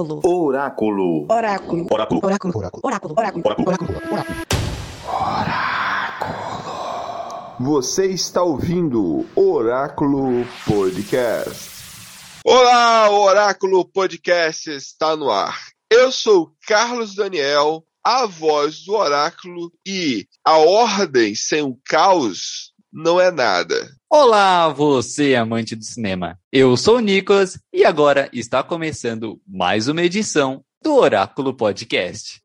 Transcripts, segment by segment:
Oráculo. Oráculo. Oráculo. Oráculo. Oráculo. Oráculo. Oráculo. Oráculo. Oráculo. Você está ouvindo Oráculo Podcast. Olá, o Oráculo Podcast está no ar. Eu sou Carlos Daniel, a voz do Oráculo, e a ordem sem o caos não é nada. Olá, você amante do cinema. Eu sou o Nicolas e agora está começando mais uma edição do Oráculo Podcast.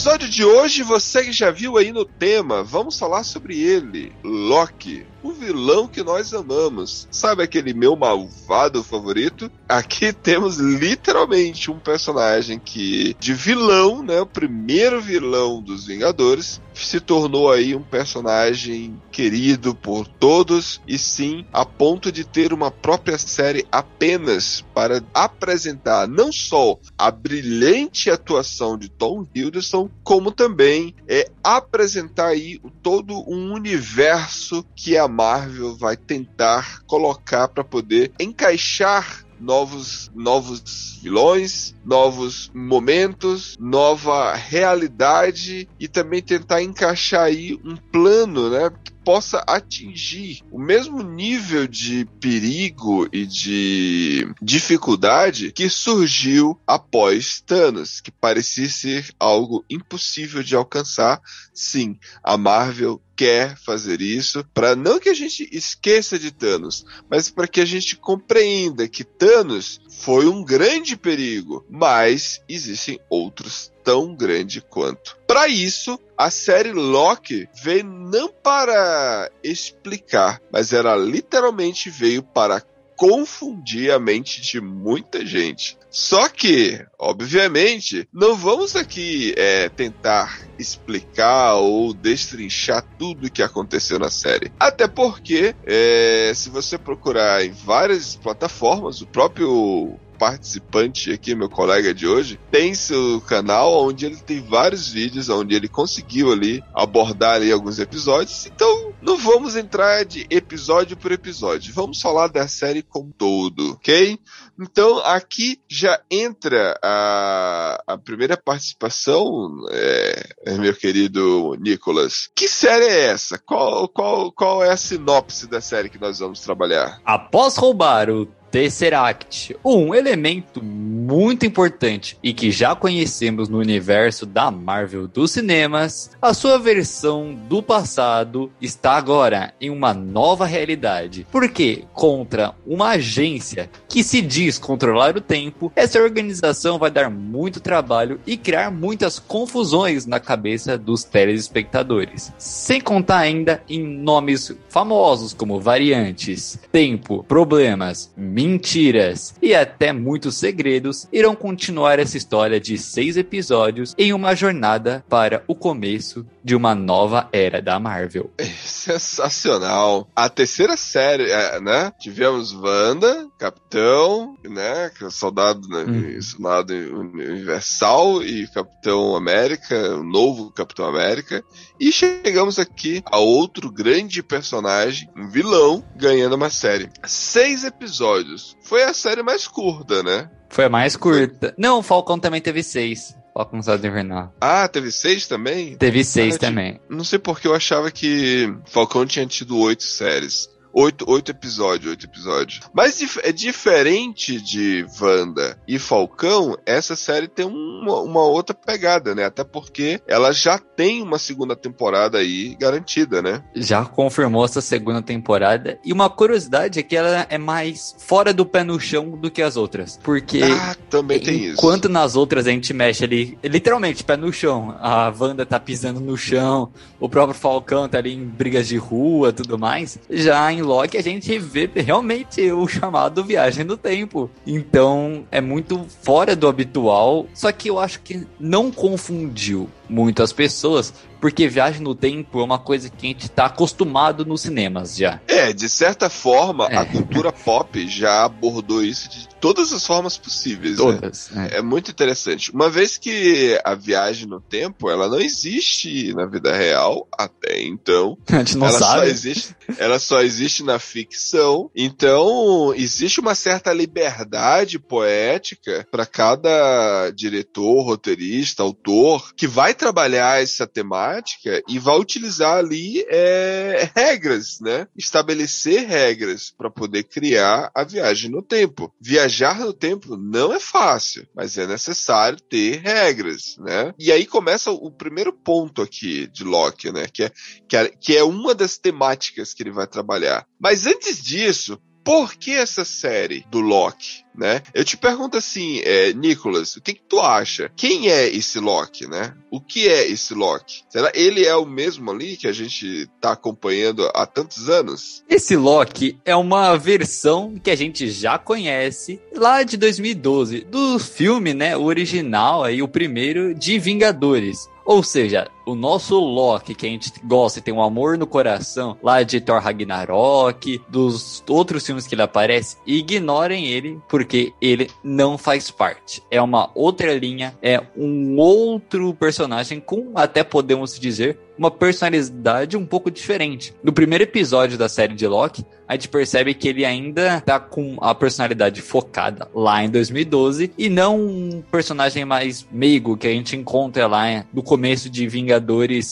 Episódio de hoje, você que já viu aí no tema, vamos falar sobre ele, Loki, o vilão que nós amamos. Sabe aquele meu malvado favorito? Aqui temos literalmente um personagem que, de vilão, né, o primeiro vilão dos Vingadores, se tornou aí um personagem querido por todos e sim a ponto de ter uma própria série apenas para apresentar não só a brilhante atuação de Tom Hiddleston, como também é apresentar aí todo um universo que a Marvel vai tentar colocar para poder encaixar novos novos vilões, novos momentos, nova realidade e também tentar encaixar aí um plano, né, possa atingir o mesmo nível de perigo e de dificuldade que surgiu após Thanos, que parecia ser algo impossível de alcançar. Sim, a Marvel quer fazer isso para não que a gente esqueça de Thanos, mas para que a gente compreenda que Thanos foi um grande perigo, mas existem outros tão grande quanto. Para isso, a série Loki veio não para explicar, mas ela literalmente veio para confundir a mente de muita gente. Só que, obviamente, não vamos aqui é, tentar explicar ou destrinchar tudo o que aconteceu na série. Até porque, é, se você procurar em várias plataformas, o próprio participante aqui, meu colega de hoje, tem seu canal onde ele tem vários vídeos onde ele conseguiu ali abordar ali alguns episódios. Então, não vamos entrar de episódio por episódio. Vamos falar da série como todo, ok? Então, aqui já entra a, a primeira participação, é, meu querido Nicolas. Que série é essa? Qual, qual, qual é a sinopse da série que nós vamos trabalhar? Após roubar o Tesseract, um elemento muito importante e que já conhecemos no universo da Marvel dos cinemas, a sua versão do passado está agora em uma nova realidade. Porque contra uma agência que se diz controlar o tempo, essa organização vai dar muito trabalho e criar muitas confusões na cabeça dos telespectadores. Sem contar ainda em nomes famosos como variantes, tempo, problemas, mentiras e até muitos segredos irão continuar essa história de seis episódios em uma jornada para o começo de uma nova era da Marvel. Sensacional. A terceira série, é, né? Tivemos Wanda, Capitão, né? É soldado, né? Hum. Soldado Universal e Capitão América, o novo Capitão América. E chegamos aqui a outro grande personagem, um vilão, ganhando uma série. Seis episódios. Foi a série mais curta, né? Foi a mais curta. Não, o Falcão também teve seis. Falcão Soldado Invernal. Ah, teve seis também? Teve seis Ah, também. Não sei porque eu achava que Falcão tinha tido oito séries. Oito, oito episódios, oito episódios. Mas dif- é diferente de Wanda e Falcão, essa série tem uma, uma outra pegada, né? Até porque ela já tem uma segunda temporada aí garantida, né? Já confirmou essa segunda temporada. E uma curiosidade é que ela é mais fora do pé no chão do que as outras. Porque Ah, também tem isso. enquanto nas outras a gente mexe ali, literalmente, pé no chão. A Wanda tá pisando no chão, o próprio Falcão tá ali em brigas de rua tudo mais. Já em Loki a gente vê realmente o chamado viagem no tempo. Então é muito fora do habitual. Só que eu acho que não confundiu muito as pessoas. Porque viagem no tempo é uma coisa que a gente tá acostumado nos cinemas já. É, de certa forma, É. a cultura pop já abordou isso de todas as formas possíveis. né? Todas. né? É muito interessante. Uma vez que a viagem no tempo, ela não existe na vida real até então. A gente não ela só sabe. existe, ela só existe na ficção. Então, existe uma certa liberdade poética para cada diretor, roteirista, autor que vai trabalhar essa temática e vai utilizar ali é, regras, né? Estabelecer regras para poder criar a viagem no tempo. Viajar no tempo não é fácil, mas é necessário ter regras, né? E aí começa o primeiro ponto aqui de Locke, né? Que é que é, que é uma das temáticas que ele vai trabalhar. Mas antes disso, por que essa série do Loki, né? Eu te pergunto assim, é, Nicolas, o que, que tu acha? Quem é esse Loki, né? O que é esse Loki? Será ele é o mesmo ali que a gente tá acompanhando há tantos anos? Esse Loki é uma versão que a gente já conhece lá de 2012, do filme, né, o original aí, o primeiro de Vingadores. Ou seja, o nosso Loki, que a gente gosta e tem um amor no coração, lá de Thor Ragnarok, dos outros filmes que ele aparece, ignorem ele, porque ele não faz parte. É uma outra linha, é um outro personagem com, até podemos dizer, uma personalidade um pouco diferente. No primeiro episódio da série de Loki, a gente percebe que ele ainda tá com a personalidade focada lá em 2012 e não um personagem mais meigo que a gente encontra lá no começo de Vingadores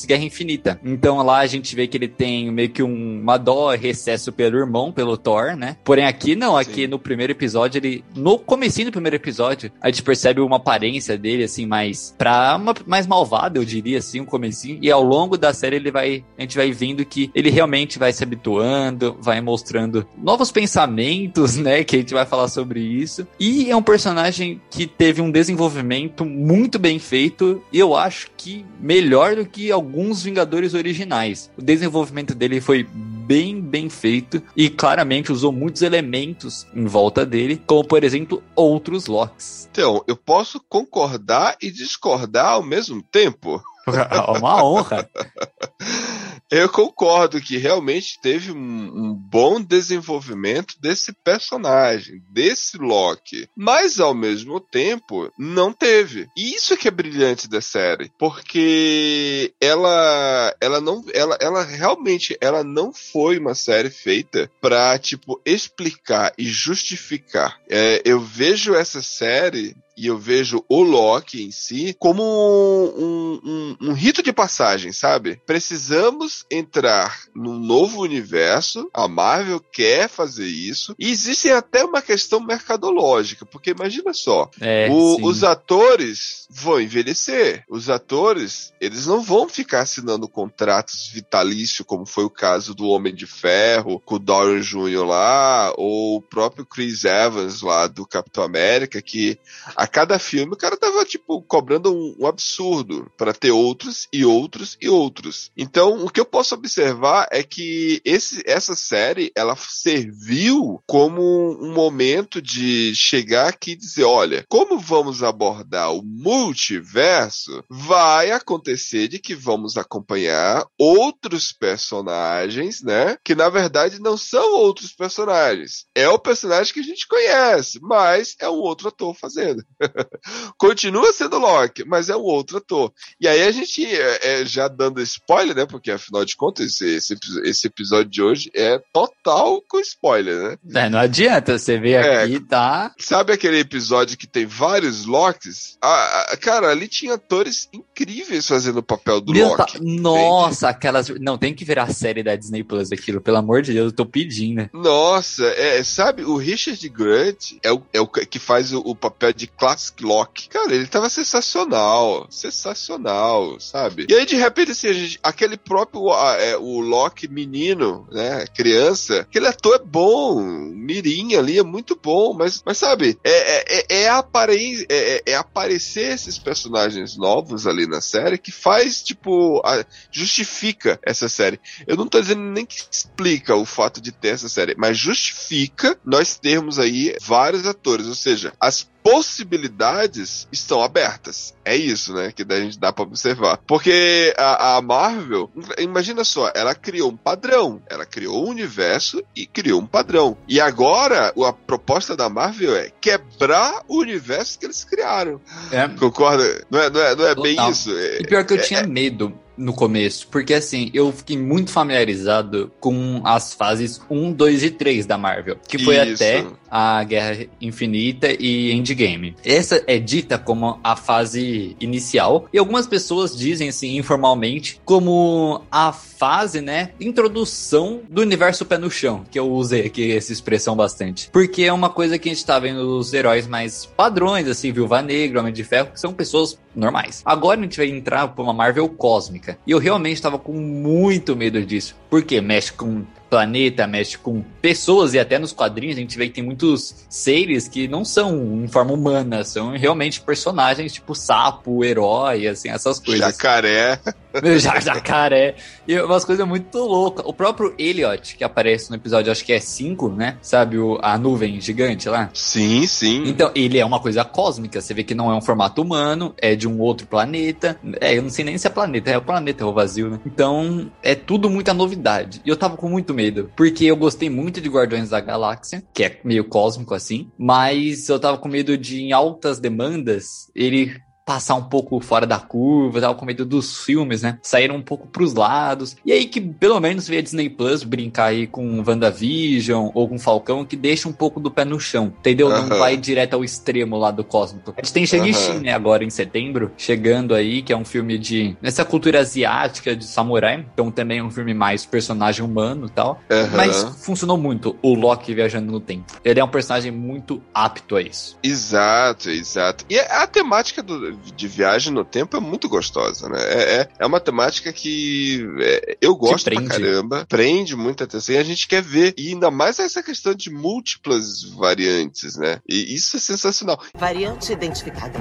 Guerra Infinita. Então lá a gente vê que ele tem meio que um, uma dó recesso pelo irmão, pelo Thor, né? Porém aqui não, aqui Sim. no primeiro episódio, ele no comecinho do primeiro episódio, a gente percebe uma aparência dele assim mais pra uma, mais malvada, eu diria assim, um comecinho, e ao longo da série ele vai a gente vai vendo que ele realmente vai se habituando, vai mostrando novos pensamentos, né, que a gente vai falar sobre isso. E é um personagem que teve um desenvolvimento muito bem feito, e eu acho que melhor do que alguns Vingadores originais. O desenvolvimento dele foi bem bem feito e claramente usou muitos elementos em volta dele, como por exemplo outros Locks. Então, eu posso concordar e discordar ao mesmo tempo. Uma honra. Eu concordo que realmente teve um, um bom desenvolvimento desse personagem, desse Loki. Mas ao mesmo tempo, não teve. E isso que é brilhante da série. Porque ela. Ela não. Ela, ela realmente ela não foi uma série feita pra, tipo, explicar e justificar. É, eu vejo essa série e eu vejo o Loki em si como um, um- um rito de passagem, sabe? Precisamos entrar num novo universo, a Marvel quer fazer isso, e existe até uma questão mercadológica, porque imagina só, É, o- os atores vão envelhecer. Os atores, eles não vão ficar assinando contratos vitalícios, como foi o caso do Homem de Ferro, com o Dorian Jr. lá, ou o próprio Chris Evans lá do Capitão América, que a cada filme o cara tava, tipo, cobrando um, um absurdo para ter outros e outros e outros. Então, o que eu posso observar é que esse, essa série, ela serviu como um momento de chegar aqui e dizer, olha, como vamos abordar o multiverso, vai acontecer de que vamos acompanhar outros personagens, né? Que na verdade não são outros personagens. É o personagem que a gente conhece, mas é um outro ator fazendo. Continua sendo Loki, mas é um outro ator. E aí a gente, é, é, já dando spoiler, né? Porque afinal de contas, esse, esse, esse episódio de hoje é total com spoiler, né? É, não adianta, você vê É. aqui, tá? Sabe aquele episódio que tem vários Locks? Ah, ah, cara, ali tinha atores incríveis fazendo o papel do Meu, tá- Loki. entende? Nossa, aquelas. Não, tem que virar a série da Disney Plus aquilo, pelo amor de Deus, eu tô pedindo. Nossa, é, sabe, o Richard Grant é o, é o que faz o, o papel de Classic Loki. Cara, ele tava sensacional, sensacional, sabe? E aí, de repente, assim, a gente- aquele próprio, ah, é, o Loki menino, né, criança, aquele ator é bom, mirim ali é muito bom, mas, mas sabe, é, é, é, é, apare- é, é- é aparecer esses personagens novos ali na série que faz, tipo, a- justifica essa série. Eu não tô dizendo nem que explica o fato de ter essa série, mas justifica nós termos aí vários atores, ou seja, as possibilidades estão abertas. É isso, né, que a gente dá pra observar. Porque a, a Marvel, imagina só, ela criou um padrão, ela criou um universo e criou um padrão. E agora, a proposta da Marvel é quebrar o universo que eles criaram. É. Concorda? Não é, não é, não é bem isso? É- E pior que eu tinha medo no começo, porque assim, eu fiquei muito familiarizado com as fases 1, 2 e 3 da Marvel, que foi Isso. até a Guerra Infinita e Endgame. Essa é dita como a fase inicial, e algumas pessoas dizem assim, informalmente, como a fase, né, introdução do universo pé no chão, que eu usei aqui essa expressão bastante. Porque é uma coisa que a gente tá vendo os heróis mais padrões, assim, Viúva Negra, Homem de Ferro, que são pessoas normais. Agora a gente vai entrar pra uma Marvel cósmica. E eu realmente tava com muito medo disso. Porque mexe com planeta, mexe com pessoas e até nos quadrinhos a gente vê que tem muitos seres que não são em forma humana, são realmente personagens tipo sapo, herói, assim, essas coisas. Jacaré. Já, jacaré. E umas coisas muito loucas. O próprio Elliot, que aparece no episódio, acho que é 5, né? Sabe, o, a nuvem gigante lá? Sim, sim. Então, ele é uma coisa cósmica. Você vê que não é um formato humano, é de um outro planeta. É, eu não sei nem se é planeta, é o planeta, é o vazio, né? Então, é tudo muita novidade. E eu tava com muito medo, porque eu gostei muito de Guardiões da Galáxia, que é meio cósmico assim, mas eu tava com medo de, em altas demandas, ele passar um pouco fora da curva, tava com medo dos filmes, né? Saíram um pouco pros lados. E aí que pelo menos veio a Disney Plus brincar aí com WandaVision ou com Falcão, que deixa um pouco do pé no chão, entendeu? Não vai direto ao extremo lá do cósmico. A gente tem Shang-Chi, né, agora em setembro, chegando aí, que é um filme de... Nessa cultura asiática de samurai, então também é um filme mais personagem humano e tal. Mas funcionou muito o Loki viajando no tempo. Ele é um personagem muito apto a isso. Exato, exato. E a temática do- de viagem no tempo é muito gostosa, né? É, é, é uma temática que é, eu gosto pra caramba, prende muita atenção e a gente quer ver. E ainda mais essa questão de múltiplas variantes, né? E isso é sensacional. Variante identificada.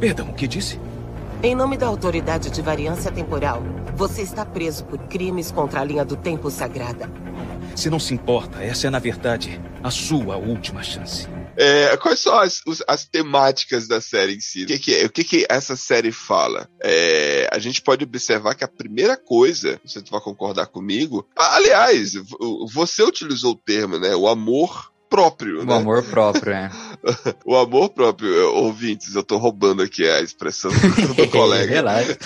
Perdão, o que disse? Em nome da Autoridade de Variância Temporal, você está preso por crimes contra a linha do tempo sagrada. Se não se importa, essa é, na verdade, a sua última chance. É, quais são as, as temáticas da série em si? O que, que é? O que, que essa série fala? É, a gente pode observar que a primeira coisa, você vai concordar comigo, aliás, você utilizou o termo, né? O amor próprio, O né? amor próprio, é. O amor próprio, eh, ouvintes, eu tô roubando aqui a expressão do colega. Relaxa.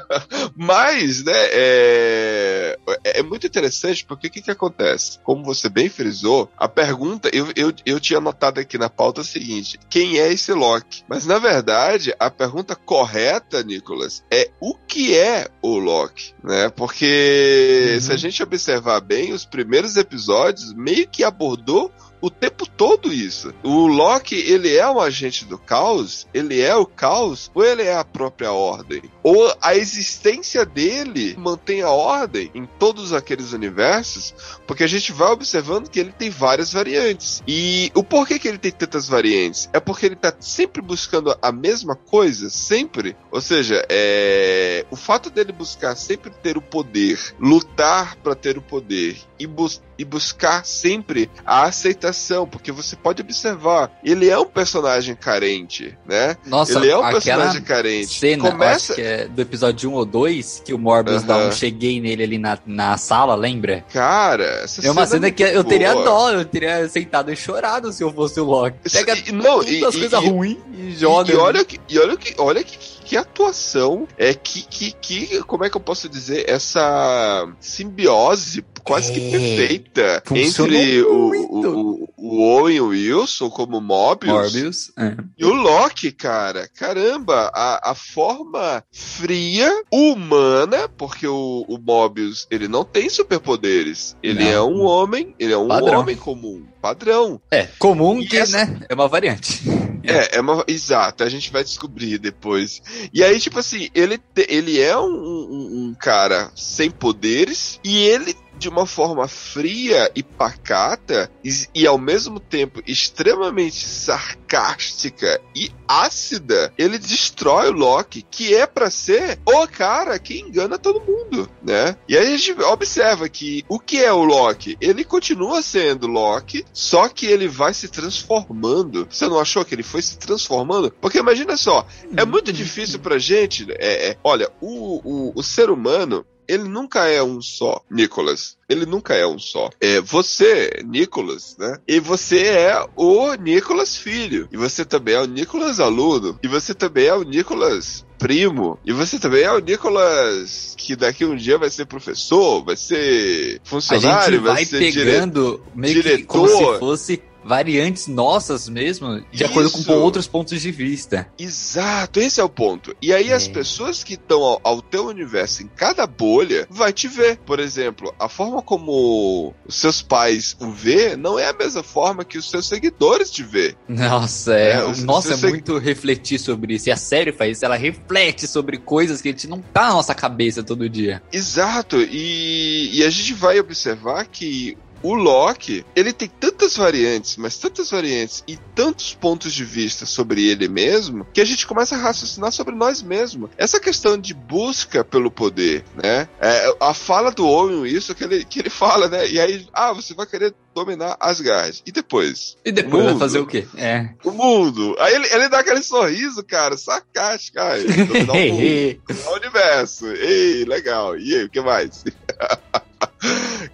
Mas, né, é, é muito interessante porque o que, que acontece? Como você bem frisou, a pergunta, eu, eu, eu tinha anotado aqui na pauta o seguinte: quem é esse Loki? Mas na verdade, a pergunta correta, Nicolas, é o que é o Loki, né? Porque Uhum. se a gente observar bem, os primeiros episódios meio que abordou o tempo todo isso. O Loki, ele é um agente do caos? Ele é o caos? Ou ele é a própria ordem? Ou a existência dele mantém a ordem em todos aqueles universos? Porque a gente vai observando que ele tem várias variantes. E o porquê que ele tem tantas variantes? É porque ele tá sempre buscando a mesma coisa? Sempre? Ou seja, é... o fato dele buscar sempre ter o poder, lutar para ter o poder e, bus- e buscar sempre a aceitação, porque você pode observar, ele é um personagem carente, né? Nossa, ele é um personagem carente. cena, Começa, que é do episódio 1 ou 2, que o Morbius dá Aham. um cheguei nele ali na, na sala, lembra? cara, essa É uma cena muito que eu teria boa. dó, eu teria sentado e chorado se eu fosse o Loki. Pega E- não, todas e- as e- coisas e- ruins e joga. E, olha que, e olha que, olha que, que atuação é que, que, que, como é que eu posso dizer, essa simbiose quase que É, perfeita entre o, o, o Owen Wilson como Mobius, Morbius. é. e o Loki, cara. Caramba, a, a forma fria, humana, porque o, o Mobius, ele não tem superpoderes. Ele Não. é um homem, ele é um Padrão. homem comum, padrão. É, comum E que, essa- né? É uma variante. É, é uma, exato, a gente vai descobrir depois. E aí, tipo assim, ele, te- ele é um, um- um cara sem poderes e ele, de uma forma fria e pacata, e, e ao mesmo tempo extremamente sarcástica e ácida, ele destrói o Loki, que é pra ser o cara que engana todo mundo, né? E aí a gente observa que o que é o Loki? Ele continua sendo Loki, só que ele vai se transformando. Você não achou que ele foi se transformando? Porque imagina só, é muito difícil pra gente. É, é, olha, o, o, o ser humano. Ele nunca é um só, Nicholas. Ele nunca é um só. É você, Nicholas, né? E você é o Nicholas filho. E você também é o Nicholas aluno. E você também é o Nicholas primo. E você também é o Nicholas que daqui um dia vai ser professor, vai ser funcionário, gente vai ser diretor. pegando meio que como diretor. se fosse variantes nossas mesmo, de acordo com Isso. outros pontos de vista. Exato, esse é o ponto. E aí as É. pessoas que estão ao, ao teu universo em cada bolha vai te ver. Por exemplo, a forma como os seus pais o vê não é a mesma forma que os seus seguidores te vê. Nossa, é, É, se- nossa, é muito refletir sobre isso. E a série faz isso, ela reflete sobre coisas que a gente não tá na nossa cabeça todo dia. Exato, e, e a gente vai observar que o Loki, ele tem tantas variantes, mas tantas variantes e tantos pontos de vista sobre ele mesmo, que a gente começa a raciocinar sobre nós mesmos. Essa questão de busca pelo poder, né? É, a fala do homem, isso que ele, que ele fala, né? E aí, ah, você vai querer dominar Asgard. E depois? E depois vai fazer o quê? É. O mundo. Aí ele, ele dá aquele sorriso, cara, sarcástico. Ah, ele dominar o mundo. o universo. Ei, legal. E aí, o que mais?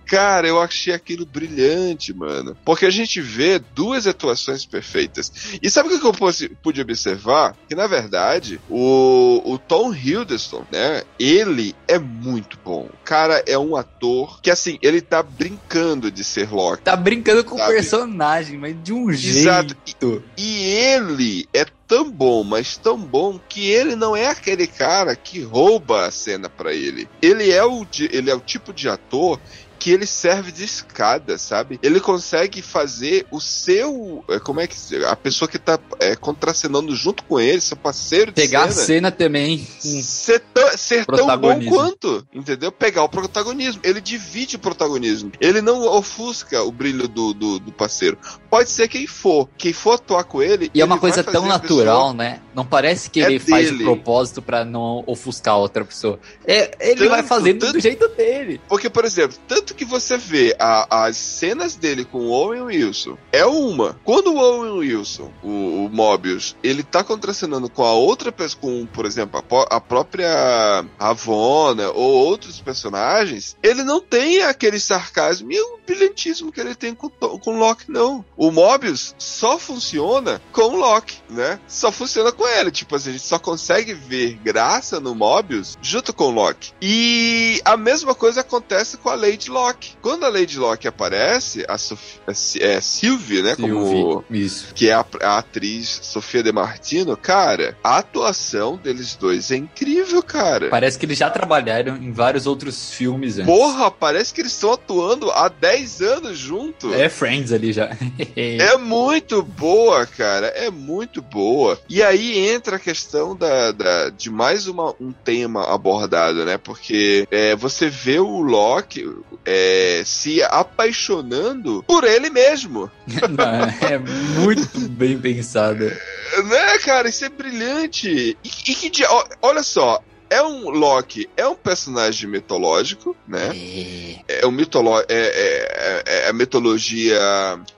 Cara, eu achei aquilo brilhante, mano. Porque a gente vê duas atuações perfeitas. E sabe o que eu pude, pude observar? Que na verdade, o, o Tom Hiddleston, né? Ele é muito bom. O cara é um ator que, assim, ele tá brincando de ser Loki. tá brincando com o personagem, mas de um Exato. jeito. E ele é tão bom, mas tão bom que ele não é aquele cara que rouba a cena pra ele. Ele é o ele é o tipo de ator que ele serve de escada, sabe? Ele consegue fazer o seu, é, como é que a pessoa que tá é, contracenando junto com ele, seu parceiro de Pegar a cena, cena também. com- ser, tão, ser tão bom quanto, entendeu? Pegar o protagonismo. Ele divide o protagonismo. Ele não ofusca o brilho do, do, do parceiro. Pode ser quem for. Quem for atuar com ele. E é uma coisa tão natural, pessoa- né? Não parece que É ele faz de dele. propósito pra não ofuscar outra pessoa. É, ele Tanto, vai fazendo tanto- do jeito dele. Porque, por exemplo, tanto que você vê a- as cenas dele com o Owen Wilson é uma. Quando o Owen Wilson, o, o Mobius, ele tá contracenando com a outra pessoa, com, por exemplo, a, a própria Ravonna ou outros personagens, ele não tem aquele sarcasmo e o brilhantismo que ele tem com, com Loki, não. O Mobius só funciona com o Loki, né? Só funciona com ele. Tipo assim, a gente só consegue ver graça no Mobius junto com o Loki. E a mesma coisa acontece com a Lady Locke. Quando a Lady Locke aparece, a Sof- é, é Sylvie, né? Como Sylvie, Isso. que é a, a atriz Sofia De Martino, cara, a atuação deles dois é incrível, cara. Parece que eles já trabalharam em vários outros filmes antes. Porra, parece que eles estão atuando há 10 anos junto. É Friends ali já. É muito boa, cara. É muito boa. E aí entra a questão da, da- de mais uma, um tema abordado, né? Porque é, você vê o Loki é, se apaixonando por ele mesmo. Não, é muito bem pensado. Né, cara? Isso é brilhante. E, e que dia- olha só. É um Loki, é um personagem mitológico, né? É. É um mitolo é, é, é- é a mitologia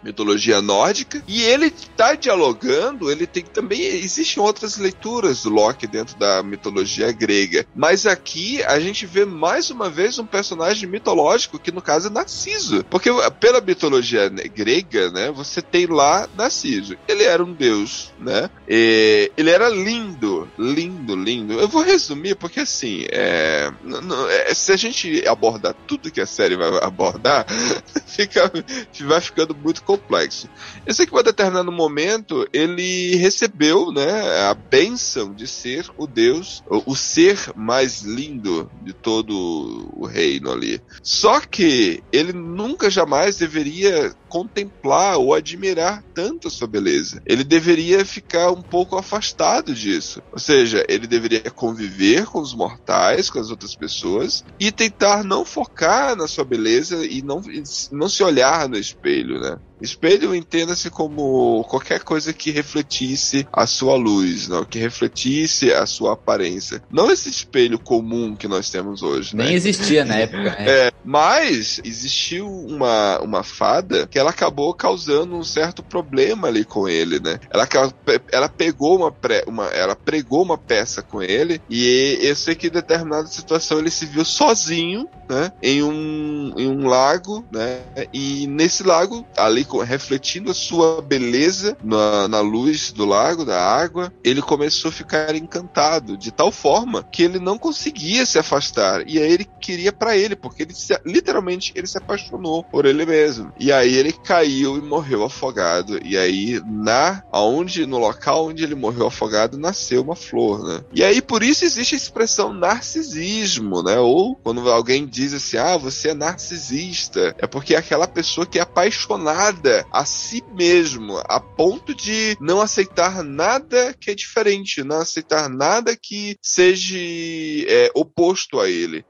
mitologia nórdica e ele tá dialogando, ele tem também existem outras leituras do Loki dentro da mitologia grega, mas aqui a gente vê mais uma vez um personagem mitológico que no caso é Narciso, porque pela mitologia grega, né, você tem lá Narciso. Ele era um deus, né? Ele era lindo, lindo, lindo. Eu vou resumir porque assim, é, é, se a gente abordar tudo que a série vai abordar, fica, vai ficando muito complexo. Eu sei que em um determinado momento ele recebeu, né, a bênção de ser o deus, o, o ser mais lindo de todo o reino ali. Só que ele nunca jamais deveria contemplar ou admirar tanto a sua beleza. Ele deveria ficar um pouco afastado disso. Ou seja, ele deveria conviver com os mortais, com as outras pessoas e tentar não focar na sua beleza e não, não se olhar no espelho, né? Espelho entenda-se como qualquer coisa que refletisse a sua luz, não? que refletisse a sua aparência. Não esse espelho comum que nós temos hoje, né? Nem existia na época. né? É, mas existiu uma, uma fada que ela acabou causando um certo problema ali com ele, né? Ela, ela pegou uma, pre- uma ela pregou uma peça com ele e eu sei que em determinada situação ele se viu sozinho, né? Em um, em um lago, né? E nesse lago, ali refletindo a sua beleza na, na luz do lago, da água, ele começou a ficar encantado de tal forma que ele não conseguia se afastar. E aí ele queria pra ele, porque ele se- literalmente ele se apaixonou por ele mesmo. E aí ele caiu e morreu afogado. E aí na aonde no local onde ele morreu afogado nasceu uma flor, né? E aí por isso existe a expressão narcisismo, né? Ou quando alguém diz assim: "Ah, você é narcisista", é porque é aquela pessoa que é apaixonada a si mesmo, a ponto de não aceitar nada que é diferente, não aceitar nada que seja é, oposto a ele.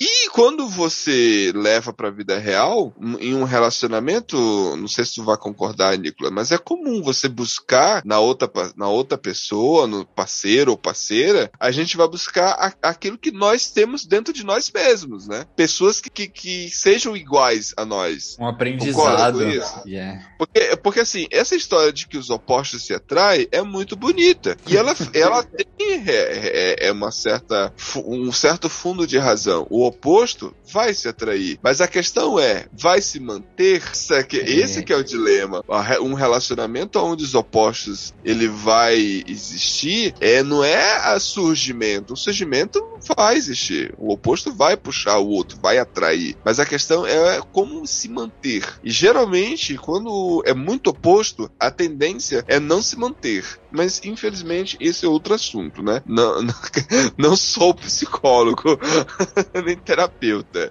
E quando você leva pra vida real, em um relacionamento, não sei se tu vai concordar, Nicolas, mas é comum você buscar na outra, na outra pessoa, no parceiro ou parceira, a gente vai buscar a- aquilo que nós temos dentro de nós mesmos, né? Pessoas que, que, que sejam iguais a nós. Um Concorda aprendizado. com isso? Yeah. Porque, porque assim, essa história de que os opostos se atraem é muito bonita. E ela, ela tem é, é- é uma certa, um certo fundo de razão. O oposto vai se atrair. Mas a questão é, vai se manter? Esse que, esse que é o dilema. Um relacionamento onde os opostos ele vai existir, é, não é a surgimento. O surgimento vai existir. O oposto vai puxar o outro, vai atrair. Mas a questão é como se manter. E geralmente, quando é muito oposto, a tendência é não se manter. Mas, infelizmente, esse é outro assunto, né? Não, não, não sou psicólogo, nem terapeuta.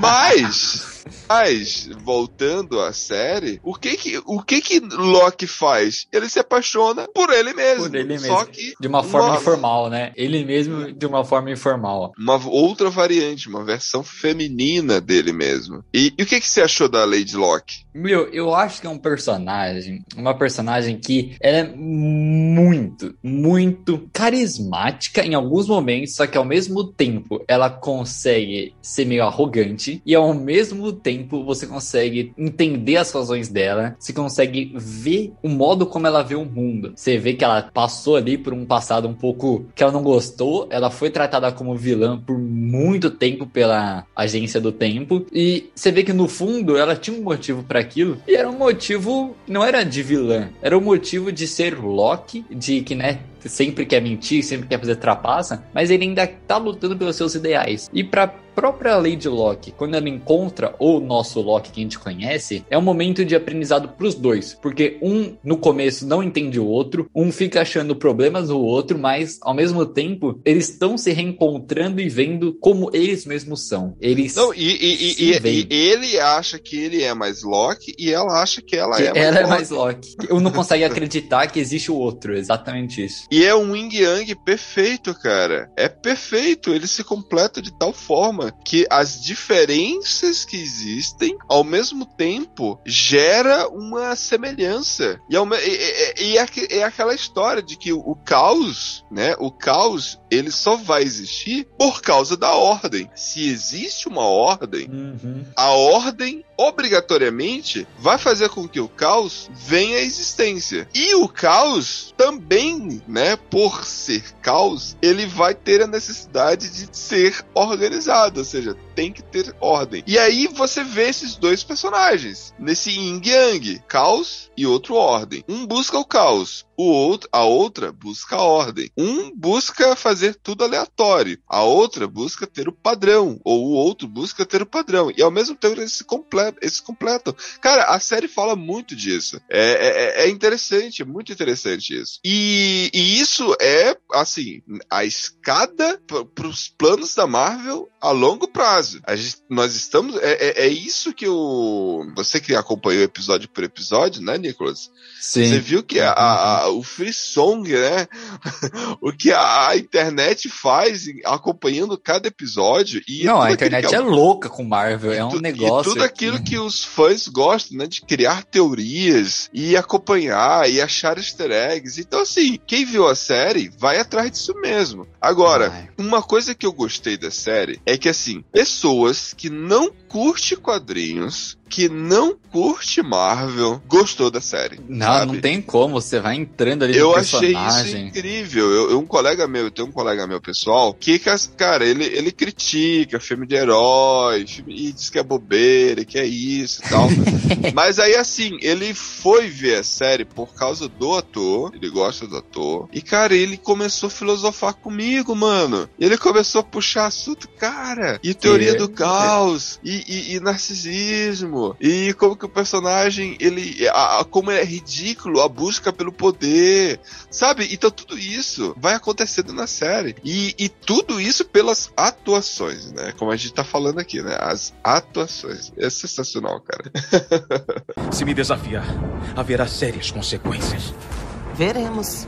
Mas, mas, voltando à série, o que que, o que que Loki faz? Ele se apaixona por ele mesmo. Por ele Só mesmo. que De uma forma uma- informal, né? Ele mesmo de uma forma informal. uma outra variante, uma versão feminina dele mesmo. E, e o que, que você achou da Lady Locke? Meu, eu acho que é um personagem, uma personagem que ela é muito, muito carismática em alguns momentos, só que ao mesmo tempo ela consegue ser meio arrogante e ao mesmo tempo você consegue entender as razões dela, você consegue ver o modo como ela vê o mundo. Você vê que ela passou ali por um passado um pouco que ela não gostou, ela foi tratada como vilã por muito tempo pela agência do tempo e você vê que no fundo ela tinha um motivo pra aquilo e era um motivo não era de vilã, era um motivo de ser Loki, de que né sempre quer mentir, sempre quer fazer trapaça, mas ele ainda tá lutando pelos seus ideais. E pra própria Lady Locke, quando ela encontra o nosso Loki que a gente conhece, é um momento de aprendizado pros dois, porque um no começo não entende o outro, um fica achando problemas no outro, mas ao mesmo tempo eles estão se reencontrando e vendo como eles mesmos são. Eles Não, e, e- e- e- ele acha que ele é mais Loki e ela acha que ela que é mais ela é Loki. mais Loki. Um não consegue acreditar que existe o outro, exatamente isso. E é um yin yang perfeito, cara. É perfeito. Ele se completa de tal forma que as diferenças que existem, ao mesmo tempo, gera uma semelhança. E, e- e- e é, é aquela história de que o caos, né? O caos, ele só vai existir por causa da ordem. Se existe uma ordem, Uhum. a ordem obrigatoriamente vai fazer com que o caos venha à existência. E o caos também, né, por ser caos, ele vai ter a necessidade de ser organizado, ou seja, tem que ter ordem. E aí você vê esses dois personagens nesse yin yang, caos e outro ordem. Um busca o caos, o outro, a outra busca a ordem. Um busca fazer tudo aleatório, a outra busca ter o padrão, ou o outro busca ter o padrão. E ao mesmo tempo eles se completam. Eles se completam. Cara, a série fala muito disso. É, é, é interessante, é muito interessante isso. E, e isso é, assim, a escada para os planos da Marvel a longo prazo. A gente- nós estamos. É, é, é isso que o. Você que acompanhou episódio por episódio, né, Nicolas? Você Sim. viu que a, a- a- o free song, né? o que a, a internet faz acompanhando cada episódio. E Não, a internet que é louca com Marvel, é um tu- negócio. E tudo aquilo que os fãs gostam, né? De criar teorias e acompanhar e achar easter eggs. Então, assim, quem viu a série vai atrás disso mesmo. Agora, Vai. uma coisa que eu gostei da série é que, assim, pessoas que não curte quadrinhos, que não curte Marvel, gostou da série. Não, sabe? não tem como, você vai entrando ali Eu no achei isso personagem. incrível. Eu, eu- um colega meu, eu tenho um colega meu pessoal, que, cara, ele, ele critica filme de herói, filme, e diz que é bobeira, que é isso e tal. Mas aí, assim, ele foi ver a série por causa do ator, ele gosta do ator, e, cara, ele começou a filosofar comigo, mano. Ele começou a puxar assunto, cara, e teoria do caos, e, e- e narcisismo, e como que o personagem, ele, a- a- como é ridículo a busca pelo poder, sabe? Então tudo isso vai acontecendo na série. E, e tudo isso pelas atuações, né? Como a gente tá falando aqui, né? As atuações. É sensacional, cara. Se me desafiar, haverá sérias consequências. Veremos.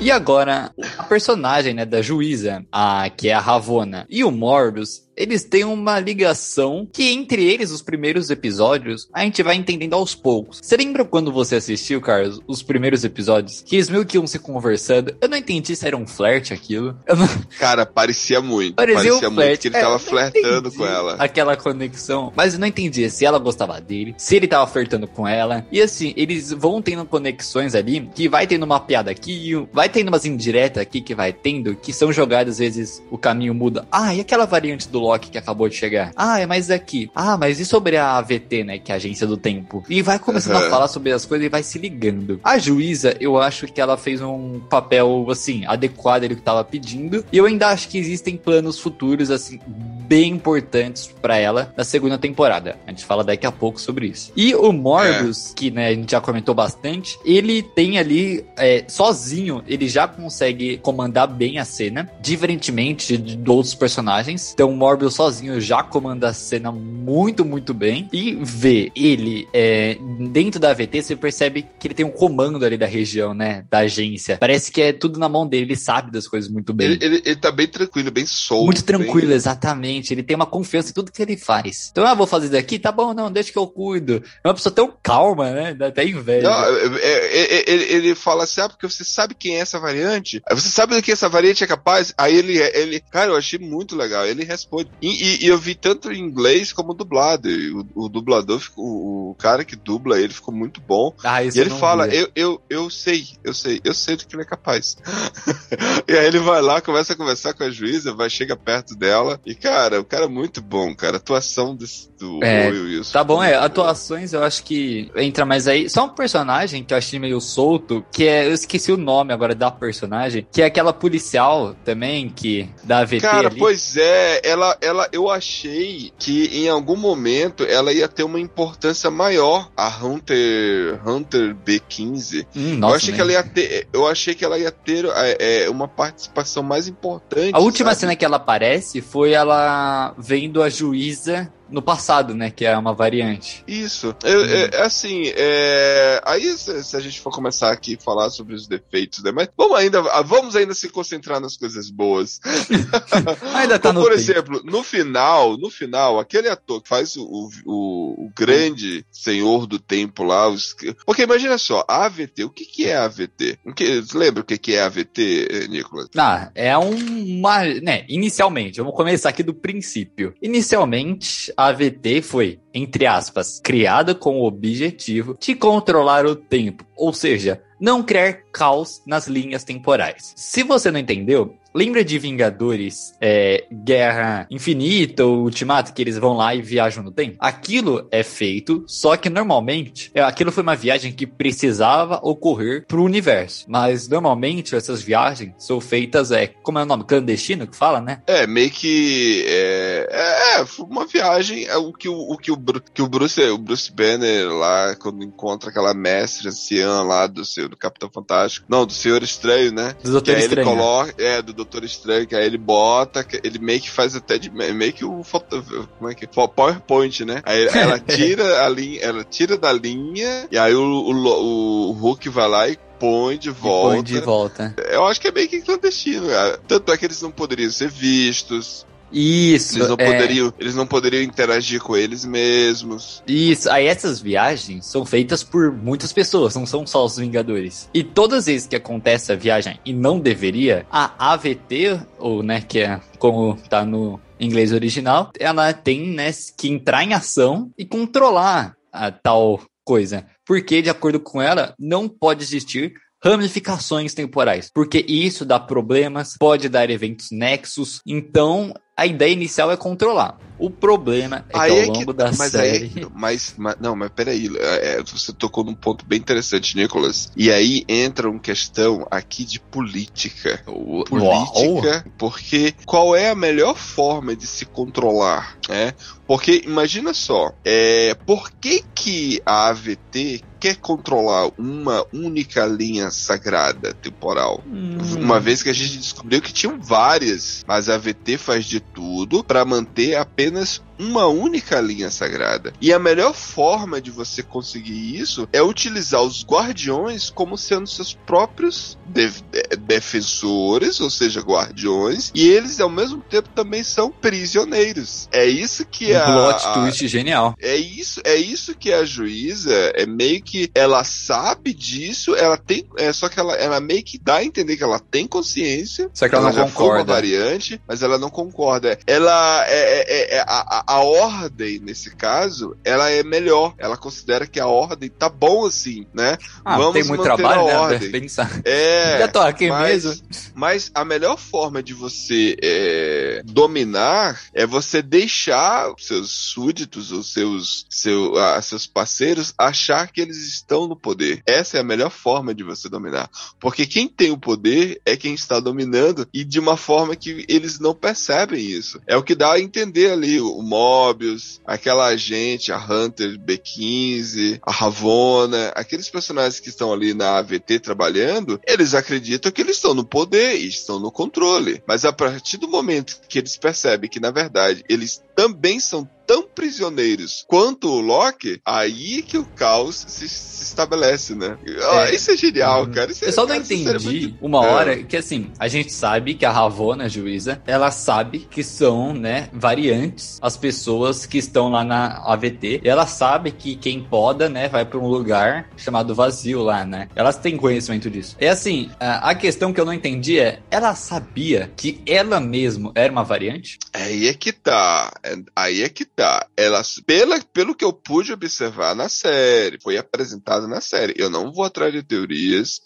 E agora, a personagem, né, da juíza, a, que é a Ravona, e o Morbius, eles têm uma ligação que entre eles, os primeiros episódios, a gente vai entendendo aos poucos. Você lembra quando você assistiu, Carlos, os primeiros episódios? Que eles meio que iam se conversando. Eu não entendi se era um flerte aquilo. Não Cara, parecia muito. parecia Parecia, um muito que ele É, tava flertando entendi com ela. Aquela conexão. Mas eu não entendia se ela gostava dele, se ele tava flertando com ela. E assim, eles vão tendo conexões ali, que vai tendo uma piada aqui, vai tendo umas indiretas aqui que vai tendo, que são jogadas, às vezes o caminho muda. Ah, e aquela variante do Loki que acabou de chegar? Ah, é mais aqui. Ah, mas e sobre a AVT, né? Que é a Agência do Tempo? E vai começando a Aham. falar sobre as coisas e vai se ligando. A juíza, eu acho que ela fez um papel, assim, adequado ali que tava pedindo. E eu ainda acho que existem planos futuros, assim, bem importantes pra ela na segunda temporada. A gente fala daqui a pouco sobre isso. E o Morbius, que né, a gente já comentou bastante, ele tem ali, é, sozinho, ele já consegue comandar bem a cena, diferentemente de, de outros personagens. Então o Morbius sozinho já comanda a cena muito, muito bem. E ver ele é, dentro da AVT, você percebe que ele tem um comando ali da região, né? Da agência. Parece que é tudo na mão dele, ele sabe das coisas muito bem. Ele, ele, ele tá bem tranquilo, bem solto. Muito tranquilo, bem- exatamente. Ele tem uma confiança em tudo que ele faz. Então, ah, vou fazer daqui? Tá bom, não, deixa que eu cuido. É uma pessoa tão calma, né? Dá até inveja. Não, é- é- é- ele, ele fala assim, ah, porque você sabe quem é essa variante? Você sabe do que essa variante é capaz? Aí ele, ele cara, eu achei muito legal. Ele responde. E, e- eu vi tanto em inglês como dublado. O, o dublador, o, o cara que dubla ele ficou muito bom. Ah, E ele fala, vi. eu, eu, eu sei, eu sei, eu sei do que ele é capaz. e aí ele vai lá, começa a conversar com a juíza, vai, chega perto dela. E, cara, o cara é muito bom, cara. A atuação desse, do É, Wilson. Tá bom, é. Atuações eu acho que entra mais aí. Só um personagem que eu achei meio solto, que é. Eu esqueci o nome agora da personagem, que é aquela policial também, que da AVT Cara, ali. pois é, ela, ela, eu achei que em algum momento ela ia ter uma importância maior, a Hunter, Hunter B15. Hum, eu nossa, achei né? que ela ia ter, eu achei que ela ia ter é, é, uma participação mais importante. A última sabe? cena que ela aparece foi ela vendo a juíza no passado, né? Que é uma variante. Isso. É, é, assim, é, aí se, se a gente for começar aqui a falar sobre os defeitos, né? Mas vamos ainda, vamos ainda se concentrar nas coisas boas. Ainda tá Como, no por tempo. exemplo, no final, no final, aquele ator que faz o, o, o- grande senhor do tempo lá, os- porque imagina só, a AVT, o que que é a AVT? O que, lembra o que que é a AVT, eh, Nicolas? Ah, é um- uma. Né, inicialmente, vamos começar aqui do princípio. Inicialmente, AVT foi, entre aspas, criada com o objetivo de controlar o tempo, ou seja, não criar caos nas linhas temporais. Se você não entendeu, lembra de Vingadores é, Guerra Infinita ou Ultimato, que eles vão lá e viajam no tempo? Aquilo é feito, só que normalmente, é, aquilo foi uma viagem que precisava ocorrer pro universo. Mas normalmente essas viagens são feitas, é, como é o nome? Clandestino que fala, né? É, meio que. É, é, é, uma viagem. É, o que o, o, que o, Que o Bruce, o Bruce Banner lá, quando encontra aquela mestre anciã lá do, seu, do Capitão Fantástico. Não, do Senhor Estranho, né? Do Doutor que aí Estranho. ele coloca. É, do Doutor Estranho, que aí ele bota, ele meio que faz até de. Meio que o foto, como é que é? PowerPoint, né? Aí ela tira a linha, ela tira da linha, e aí o, o, o Hulk vai lá e põe de volta. põe de volta. Eu acho que é meio que clandestino. cara. Tanto é que eles não poderiam ser vistos. Isso, Eles não, é, poderiam, eles não poderiam interagir com eles mesmos. Isso, aí essas viagens são feitas por muitas pessoas, não são só os Vingadores. E todas as vezes que acontece a viagem e não deveria, a AVT, ou né, que é como tá no inglês original, ela tem né, que entrar em ação e controlar a tal coisa. Porque, de acordo com ela, não pode existir ramificações temporais, porque isso dá problemas, pode dar eventos nexos. Então, a ideia inicial é controlar. O problema é que Aí ao é longo que, da mas aí é série. que- mas, mas- não, mas peraí, é, é, você tocou num ponto bem interessante, Nicolas. E aí entra uma questão aqui de política. Uau! Política, porque qual é a melhor forma de se controlar, né? Porque imagina só, é, por que que a AVT quer controlar uma única linha sagrada temporal? Hum. Uma vez que a gente descobriu que tinham várias, mas a VT faz de tudo para manter apenas goodness uma única linha sagrada. E a melhor forma de você conseguir isso é utilizar os guardiões como sendo seus próprios def- eh, defensores, ou seja, guardiões, e eles ao mesmo tempo também são prisioneiros. É isso que Um a, plot a- twist genial. é isso, é isso que a juíza é meio que ela sabe disso, ela tem, é só que ela, ela meio que dá a entender que ela tem consciência. Só que ela não já foi uma concorda. variante, mas ela não concorda. Ela é, é- é- a, a- ordem nesse caso, ela é melhor. Ela considera que a ordem tá bom assim, né? Ah, Vamos tem muito trabalho, a né? ordem. Deve pensar. É. Já tô aqui mas, mesmo. Mas a melhor forma de você é, dominar é você deixar seus súditos, os seus, seu, ah, seus parceiros, achar que eles estão no poder. Essa é a melhor forma de você dominar. Porque quem tem o poder é quem está dominando e de uma forma que eles não percebem isso. É o que dá a entender ali o Mobius, aquela agente, a Hunter B15, a Ravonna, aqueles personagens que estão ali na AVT trabalhando, eles acreditam que eles estão no poder e estão no controle. Mas a partir do momento que eles percebem que, na verdade, eles também são tão prisioneiros quanto o Loki, aí que o caos se, se estabelece, né? Ah, É. Isso é genial, cara. Isso é, Eu só não cara, é entendi muito- uma É. hora que, assim, a gente sabe que a Ravona, a juíza, ela sabe que são, né, variantes as pessoas que estão lá na AVT. E ela sabe que quem poda, né, vai pra um lugar chamado vazio lá, né? Elas têm conhecimento disso. É assim, a questão que eu não entendi é, ela sabia que ela mesmo era uma variante? Aí é que tá. Aí é que tá. Ela, pela, pelo que eu pude observar na série, foi apresentado na série. Eu não vou atrás de teorias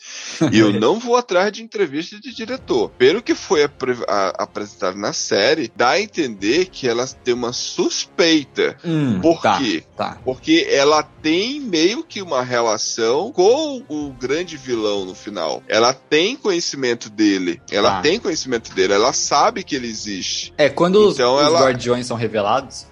e eu não vou atrás de entrevista de diretor. Pelo que foi apresentado na série, dá a entender que ela tem uma suspeita. Hum, Por tá, quê? Tá. Porque ela tem meio que uma relação com o grande vilão no final. Ela tem conhecimento dele. Ela Tá. tem conhecimento dele. Ela sabe que ele existe. É, quando os, Então os ela- guardiões são revelados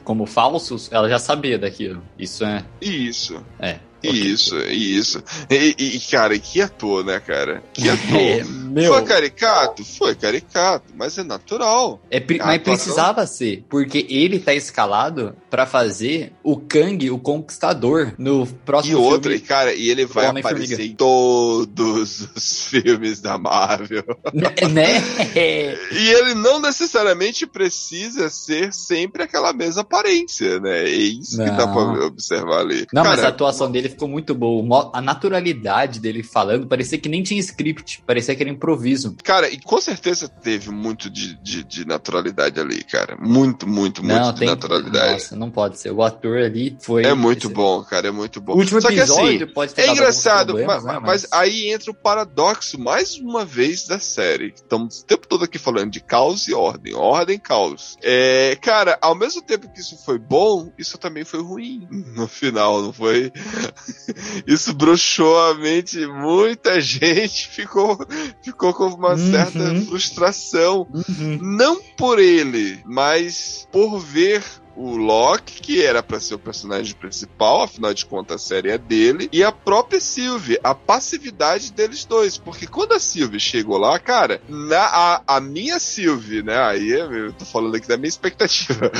como falsos, ela já sabia daquilo. Isso é. Isso. É. Isso, isso. E, e, cara, que ator, né, cara? Que ator. É, Meu, Foi caricato? Foi caricato, mas é natural. é a mas precisava ser, porque ele tá escalado pra fazer o Kang, o Conquistador, no E próximo outra, e filme. cara, e ele vai aparecer em todos os filmes da Marvel. Né? né? E ele não necessariamente precisa ser sempre aquela mesma aparência, né? É isso que dá Não. pra observar ali. Não, mas a Cara, atuação dele ficou muito boa. A naturalidade dele falando, parecia que nem tinha script, parecia que era improviso. Cara, e com certeza teve muito de, de, de naturalidade ali, cara. Muito, muito, muito não, de tem. naturalidade. Nossa, não pode ser. O ator ali foi. É muito esse- bom, cara, é muito bom. O último Só que episódio assim, pode ter é engraçado, mas, né, mas aí entra o paradoxo, mais uma vez, da série. Estamos o tempo todo aqui falando de caos e ordem. Ordem, caos. É, cara, ao mesmo tempo que isso foi bom, isso também foi ruim no final, não foi? Isso broxou a mente de muita gente, ficou, ficou com uma Uhum. certa frustração. Uhum. Não por ele, mas por ver o Loki, que era pra ser o personagem principal, afinal de contas a série é dele, e a própria Sylvie, a passividade deles dois. Porque quando a Sylvie chegou lá, cara, na, a, a minha Sylvie, né? Aí eu tô falando aqui da minha expectativa.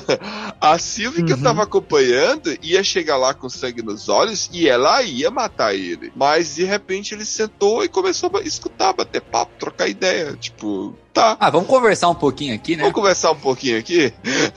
a Sylvie que eu Uhum. tava acompanhando ia chegar lá com sangue nos olhos e ela ia matar ele. Mas de repente ele sentou e começou a escutar, bater papo, trocar ideia. Tipo, tá. Ah, vamos conversar um pouquinho aqui, né? Vamos conversar um pouquinho aqui?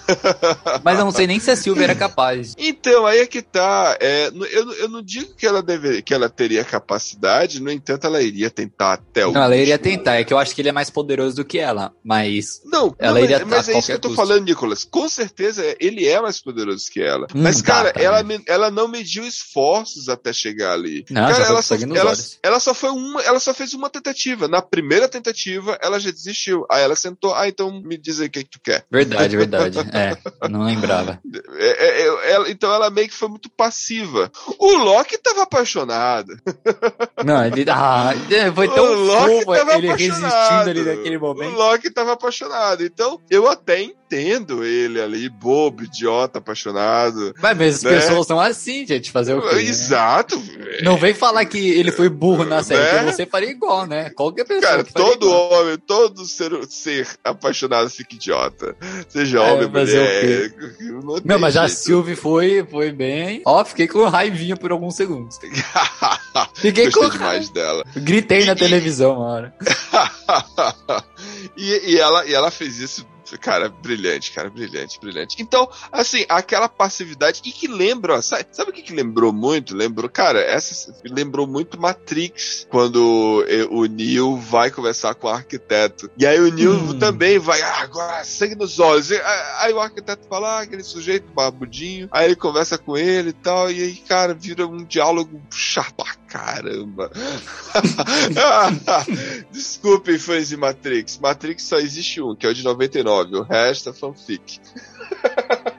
Mas eu não sei nem se a Silvia era capaz. Então, aí é que tá. É, eu, eu não digo que ela, deve, que ela teria capacidade, no entanto, ela iria tentar até o. Não, ela iria tentar. É que eu acho que ele é mais poderoso do que ela. Mas. Não, Ela não, iria mas, mas é isso que eu tô custo. falando, Nicolas. Com certeza ele é mais poderoso que ela. Hum, mas, cara, tá, ela, me- ela não mediu esforços até chegar ali. Não, cara, ela só, ela, ela só foi uma, ela só fez uma tentativa. Na primeira tentativa, ela já desistiu. Aí ela sentou, ah, então me diz aí o que, que tu quer. Verdade, verdade. É, não lembrava. É, é, é, ela- então ela meio que foi muito passiva. O Loki tava apaixonado. Não, ele. Ah, é, foi tão o Loki fofo ele resistindo apaixonado. ali naquele O momento. Loki tava apaixonado. Então, eu até entendo ele ali, bobo, idiota, apaixonado. Mas mesmo as né? pessoas são assim, gente, fazer o quê? né? Exato. Não vem falar que ele foi burro na série, Né? você faria igual, né? Qualquer pessoa. Cara, todo igual. homem, todo ser, ser apaixonado fica idiota. Seja É, homem, mulher. Não, tem Não, mas a jeito. Sylvie foi, foi bem. Ó, fiquei com raivinha por alguns segundos. Fiquei Gostei com demais dela. Gritei na E- televisão uma hora. e, e ela, e ela fez isso, cara, brilhante, cara, brilhante, brilhante. Então, assim, aquela passividade, e que lembra, ó, sabe, sabe o que, que lembrou muito? Lembrou, cara, essa lembrou muito Matrix, quando o Neo vai conversar com o arquiteto. E aí o Neo Hum. também vai, ah, agora sangue nos olhos. Ah, aí o arquiteto fala, ah, aquele sujeito barbudinho. Aí ele conversa com ele e tal, e aí, cara, vira um diálogo chato pra caramba. Desculpem, fãs de Matrix. Matrix só existe um, que é o de 99. O resto é fanfic.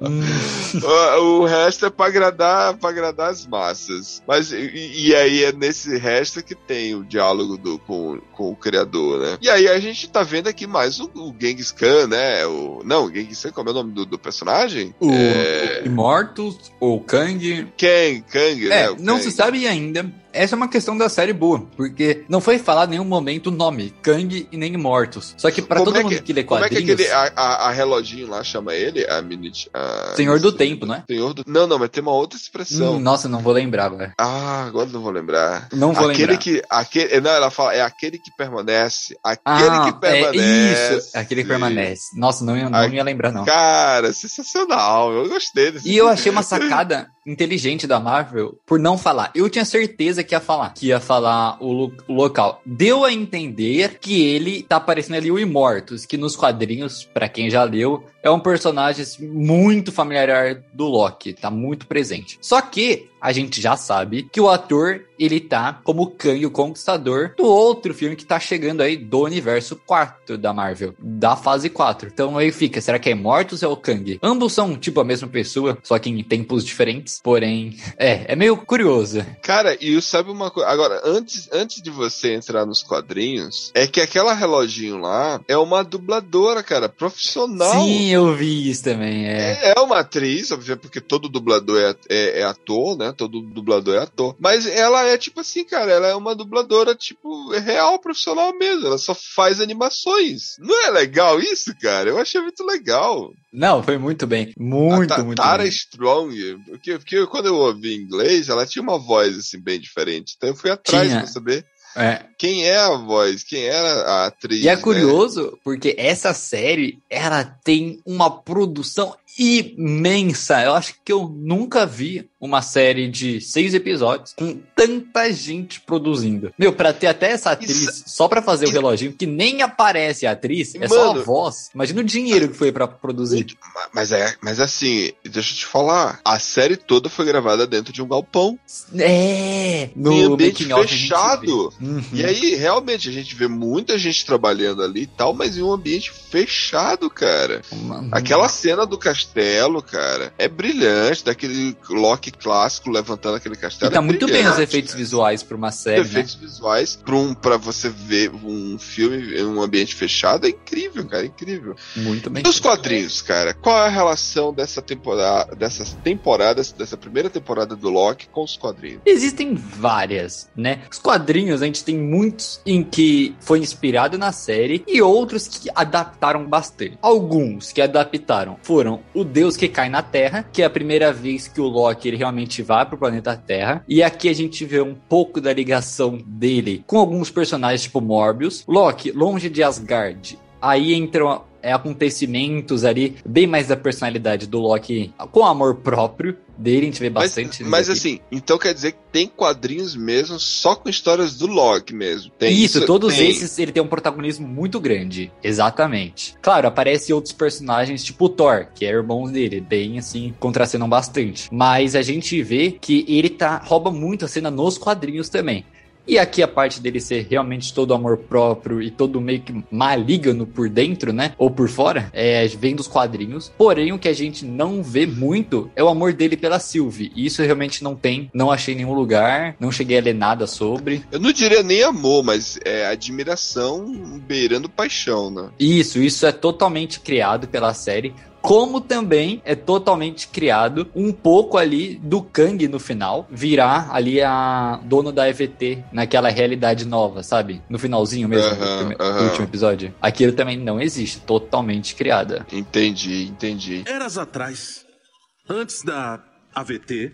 o, o resto é pra agradar, pra agradar as massas. Mas, e, e aí é nesse resto que tem o diálogo do, com, com o criador, né? E aí a gente tá vendo aqui mais o, o Genghis Khan, né? O, não, o Genghis Khan, como é o nome do, do personagem? O É, Immortus ou Kang. Kang, Kang, né? É, O não Kang. se sabe ainda. Essa é uma questão da série boa, porque não foi falado em nenhum momento o nome, Kang e nem Mortos. Só que pra Como todo é mundo que- que lê Como é que quadrinhos, aquele, a, a, a reloginho lá chama ele? A minute, a- Senhor do Tempo, né? Senhor do... Não, não, mas tem uma outra expressão. Hum, nossa, não vou lembrar, velho. Ah, agora não vou lembrar. Não vou aquele lembrar. que. Aquele, não, ela fala, é aquele que permanece. Aquele ah, que permanece. é isso, aquele que permanece. Nossa, não, não Ai, ia lembrar, não. Cara, sensacional. Eu gostei desse E eu achei uma sacada inteligente da Marvel por não falar. Eu tinha certeza que ia falar. Que ia falar o, lo- o local. Deu a entender que ele tá aparecendo ali o Imortus, que nos quadrinhos, pra quem já leu, é um personagem muito familiar do Loki. Tá muito presente. Só que a gente já sabe que o ator, ele tá como Kang, o Conquistador, do outro filme que tá chegando aí do universo 4 da Marvel, da fase 4. Então aí fica, será que é Mortus ou é o Kang? Ambos são, tipo, a mesma pessoa, só que em tempos diferentes. porém, é, é meio curioso. Cara, e sabe uma coisa? Agora, antes, antes de você entrar nos quadrinhos, é que aquela reloginho lá é uma dubladora, cara, profissional. Sim, eu vi isso também, é. É, é uma atriz, obviamente, porque todo dublador é, é, é ator, né? Todo dublador é ator. Mas ela é tipo assim, cara, ela é uma dubladora, tipo, real, profissional mesmo. Ela só faz animações. Não é legal isso, cara? Eu achei muito legal. Não, foi muito bem. Muito, a muito Tara bem. Strong, porque, porque quando eu ouvi inglês, ela tinha uma voz assim bem diferente. Então eu fui atrás Tinha. pra saber É. quem é a voz, quem era a atriz. E é né? curioso, porque essa série, ela tem uma produção imensa. Eu acho que eu nunca vi uma série de seis episódios com tanta gente produzindo. Meu, pra ter até essa atriz Isso- só pra fazer o isso- reloginho, que nem aparece a atriz, é só a Mano- voz. Imagina o dinheiro que foi pra produzir. Ma- Mas é, mas assim, deixa eu te falar, a série toda foi gravada dentro de um galpão, É! em ambiente fechado. Uhum. E aí, realmente, a gente vê muita gente trabalhando ali e tal, mas em um ambiente fechado, cara. Uma- Aquela cena do castelo, cara, é brilhante, daquele Loki clássico levantando aquele E castelo. tá é muito bem os efeitos cara. visuais pra uma série, né? efeitos visuais pra, um, pra você ver um filme em um ambiente fechado é incrível, cara, é incrível. Muito bem. E os quadrinhos, cara? Qual é a relação dessa temporada, dessas temporadas, dessa primeira temporada do Loki com os quadrinhos? Existem várias, né? Os quadrinhos a gente tem muitos em que foi inspirado na série e outros que adaptaram bastante. Alguns que adaptaram foram o Deus que cai na Terra, que é a primeira vez que o Loki ele realmente vai pro planeta Terra. E aqui a gente vê um pouco da ligação dele com alguns personagens tipo Morbius. Loki, longe de Asgard, Aí entram é, acontecimentos ali, bem mais da personalidade do Loki, com amor próprio dele, a gente vê Mas, bastante. mas aqui. assim, então quer dizer que tem quadrinhos mesmo só com histórias do Loki mesmo. Tem Isso, todos tem. esses ele tem um protagonismo muito grande. Exatamente. Claro, aparecem outros personagens, tipo o Thor, que é irmão dele, bem assim, contracenam bastante. Mas a gente vê que ele tá rouba muito a cena nos quadrinhos também. E aqui a parte dele ser realmente todo amor próprio e todo meio que maligno por dentro, né? Ou por fora, é, vem dos quadrinhos. Porém, o que a gente não vê muito é o amor dele pela Sylvie. E isso realmente não tem, não achei em nenhum lugar, não cheguei a ler nada sobre. Eu não diria nem amor, mas é admiração beirando paixão, né? Isso, isso é totalmente criado pela série. Como também é totalmente criado um pouco ali do Kang no final, virar ali a dono da EVT naquela realidade nova, sabe? No finalzinho mesmo, do, último episódio. Aquilo também não existe, totalmente criada. Entendi, entendi. Eras atrás, antes da AVT,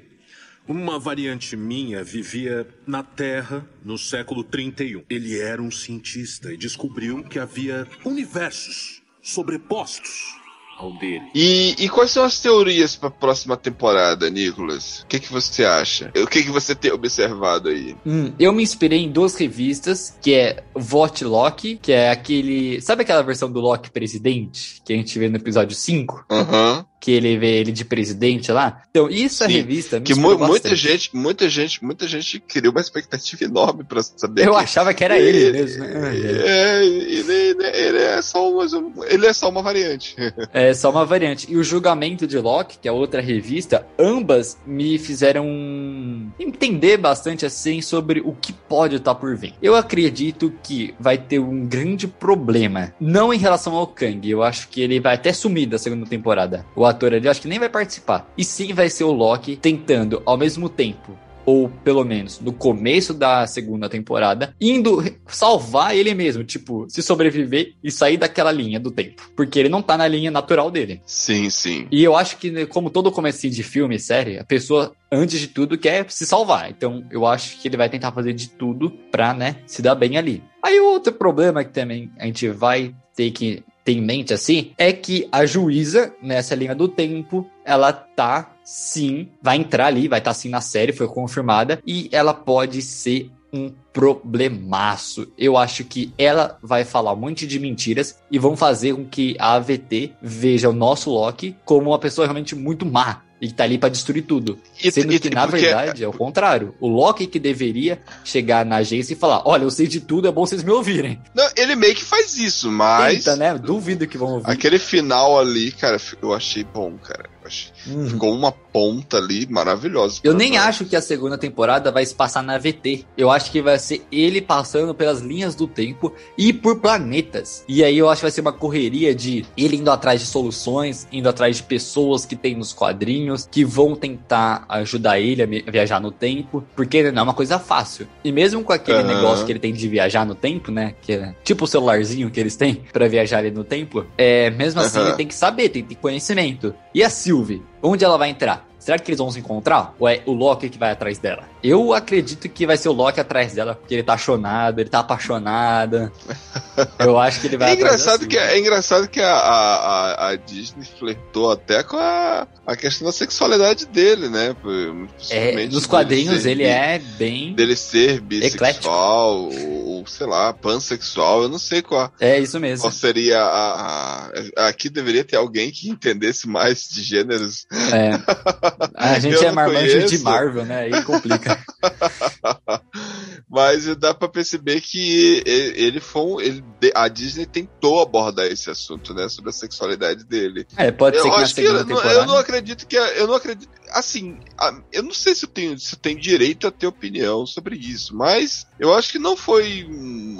uma variante minha vivia na Terra no século 31. Ele era um cientista e descobriu que havia universos sobrepostos ao dele. E, e quais são as teorias para a próxima temporada, Nicolas? O que, que você acha? O que, que você tem observado aí? Hum, eu me inspirei em duas revistas, que é Vote Loki, que é aquele. Sabe aquela versão do Loki presidente que a gente vê no episódio 5? Aham. Que ele vê ele de presidente lá? Então, isso é Sim, revista. Que mu- muita bastante. gente, muita gente, muita gente criou uma expectativa enorme para saber. Eu que- achava que era ele mesmo, né? É, ele, ele- ele é só uma, ele é só uma variante. É só uma variante. E o julgamento de Loki, que é outra revista, ambas me fizeram entender bastante assim sobre o que pode estar por vir. Eu acredito que vai ter um grande problema, não em relação ao Kang. Eu acho que ele vai até sumir da segunda temporada. O ator ali, acho que nem vai participar. E sim vai ser o Loki tentando ao mesmo tempo ou pelo menos no começo da segunda temporada, indo salvar ele mesmo, tipo, se sobreviver e sair daquela linha do tempo, porque ele não tá na linha natural dele. Sim, sim. E eu acho que, né, como todo começo de filme e série, a pessoa, antes de tudo, quer se salvar. Então, eu acho que ele vai tentar fazer de tudo pra, né, se dar bem ali. Aí, o outro problema que também a gente vai ter que ter em mente, assim, é que a juíza, nessa linha do tempo, ela tá, sim, vai entrar ali, vai estar, sim, na série, foi confirmada, e ela pode ser um problemaço. Eu acho que ela vai falar um monte de mentiras e vão fazer com que a AVT veja o nosso Loki como uma pessoa realmente muito má. E tá ali pra destruir tudo. E- Sendo e- que, na porque- verdade, é o contrário. O Loki que deveria chegar na agência e falar: Olha, eu sei de tudo, é bom vocês me ouvirem. Não, ele meio que faz isso, mas Tenta, né? Duvido que vão ouvir. aquele final ali, cara, eu achei bom, cara. Achei- Uhum. Ficou uma ponta ali maravilhosa. Eu nem acho que a segunda temporada vai se passar na VT. Eu acho que vai ser ele passando pelas linhas do tempo e por planetas. E aí eu acho que vai ser uma correria de ele indo atrás de soluções, indo atrás de pessoas que tem nos quadrinhos, que vão tentar ajudar ele a viajar no tempo, porque não é uma coisa fácil. E mesmo com aquele Aham. negócio que ele tem de viajar no tempo, né? Que é tipo o celularzinho que eles têm pra viajar ali no tempo, é, mesmo assim Aham. ele tem que saber, tem que ter conhecimento. E a Sylvie? Onde ela vai entrar? Será que eles vão se encontrar? Ou é o Loki que vai atrás dela? Eu acredito que vai ser o Loki atrás dela, porque ele tá apaixonado, ele tá apaixonada. Eu acho que ele vai É engraçado, que, Sylvie. é engraçado que a, a, a- Disney flertou até com a, a questão da sexualidade dele, né? É, nos quadrinhos ser ele é bem. Dele ser bissexual, ou, ou, sei lá, pansexual, eu não sei qual, É isso mesmo. qual seria a, a- Aqui deveria ter alguém que entendesse mais de gêneros. É. A gente é marmanjo de conheço. Marvel, né? Aí complica. Mas dá pra perceber que ele foi ele, a Disney tentou abordar esse assunto, né, sobre a sexualidade dele. É, pode ser eu que na acho que segunda eu, não- temporada. eu não acredito que eu não acredito assim eu não sei se eu tenho se eu tenho direito a ter opinião sobre isso mas eu acho que não foi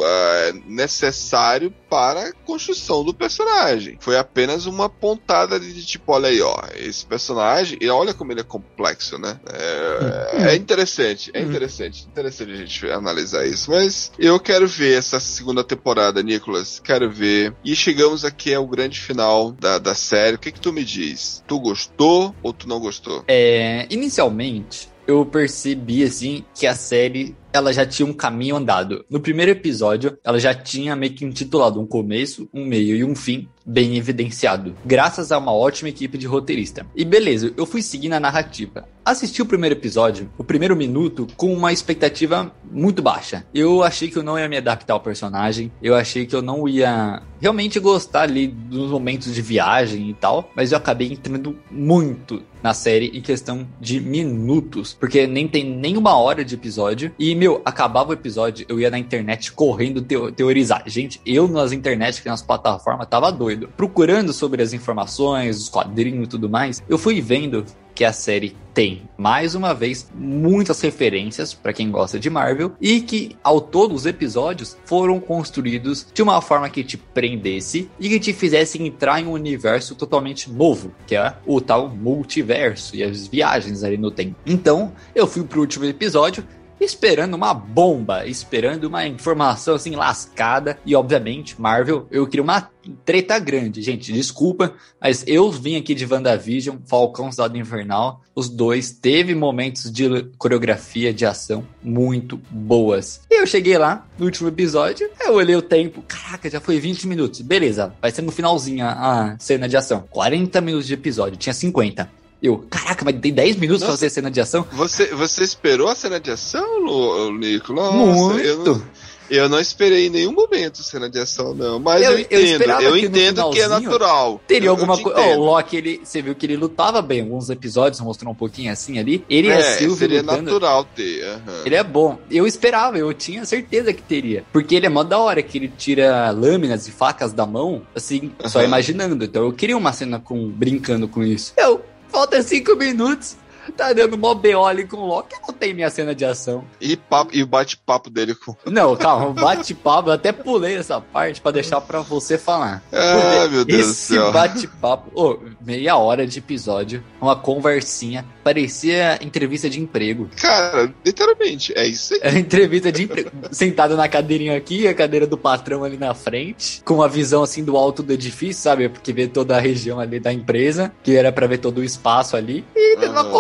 ah, necessário para a construção do personagem foi apenas uma pontada de tipo olha aí ó esse personagem e olha como ele é complexo né? É, é interessante é interessante interessante a gente analisar isso mas eu quero ver essa segunda temporada Nicolas. Quero ver. E chegamos aqui ao grande final da, da série. O que que tu me diz? Tu gostou ou tu não gostou? É, inicialmente, eu percebi assim que a série ela já tinha um caminho andado. No primeiro episódio, ela já tinha meio que intitulado um começo, um meio e um fim bem evidenciado, graças a uma ótima equipe de roteirista. E beleza, eu fui seguindo a narrativa. Assisti o primeiro episódio, o primeiro minuto, com uma expectativa muito baixa. Eu achei que eu não ia me adaptar ao personagem, eu achei que eu não ia realmente gostar ali dos momentos de viagem e tal, mas eu acabei entrando muito na série em questão de minutos, porque nem tem nem uma hora de episódio. E, meu, acabava o episódio, eu ia na internet correndo teo- teorizar. Gente, eu nas internet, que nas plataformas, tava doido. Procurando sobre as informações, os quadrinhos e tudo mais, eu fui vendo que a série tem, mais uma vez, muitas referências para quem gosta de Marvel e que, ao todo, os episódios foram construídos de uma forma que te prendesse e que te fizesse entrar em um universo totalmente novo, que é o tal multiverso e as viagens ali no tempo. Então, eu fui pro último episódio esperando uma bomba, esperando uma informação assim lascada e obviamente Marvel, eu queria uma treta grande, gente, desculpa, mas eu vim aqui de WandaVision, Falcão Soldado Invernal, os dois teve momentos de coreografia de ação muito boas. E eu cheguei lá no último episódio, eu olhei o tempo, caraca, já foi 20 minutos. Beleza, vai ser no finalzinho a cena de ação. 40 minutos de episódio, tinha 50. Eu, caraca, mas tem 10 minutos pra Nossa. fazer a cena de ação? você você esperou a cena de ação Lu- Nico Nossa, Muito. eu não, eu não esperei em nenhum momento cena de ação não mas Eu- eu, eu entendo eu, esperava que entendo que é natural Teria Eu- alguma eu coisa. Oh, o. Loki, ele, você viu que ele lutava bem. Alguns episódios mostrou um pouquinho assim ali. Ele a é, Sylvie seria lutando. natural ter aham. Ele é bom. Eu esperava, eu tinha certeza que teria. Porque ele é mó da hora, que ele tira lâminas e facas da mão, assim, só Aham. imaginando. Então eu queria uma cena com brincando com isso. Eu, falta cinco minutos. Tá dando mó BO ali com o Loki, não tem minha cena de ação. E, papo- e o bate-papo dele com. Não, calma, bate-papo, eu até pulei essa parte pra deixar pra você falar. Ah, meu Deus do Esse céu. bate-papo, ô, meia hora de episódio, uma conversinha, parecia entrevista de emprego. Cara, literalmente, é isso aí. Era entrevista de emprego. Sentado na cadeirinha aqui, a cadeira do patrão ali na frente, com a visão assim do alto do edifício, sabe? Porque vê toda a região ali da empresa, que era pra ver todo o espaço ali. E teve uma Aham.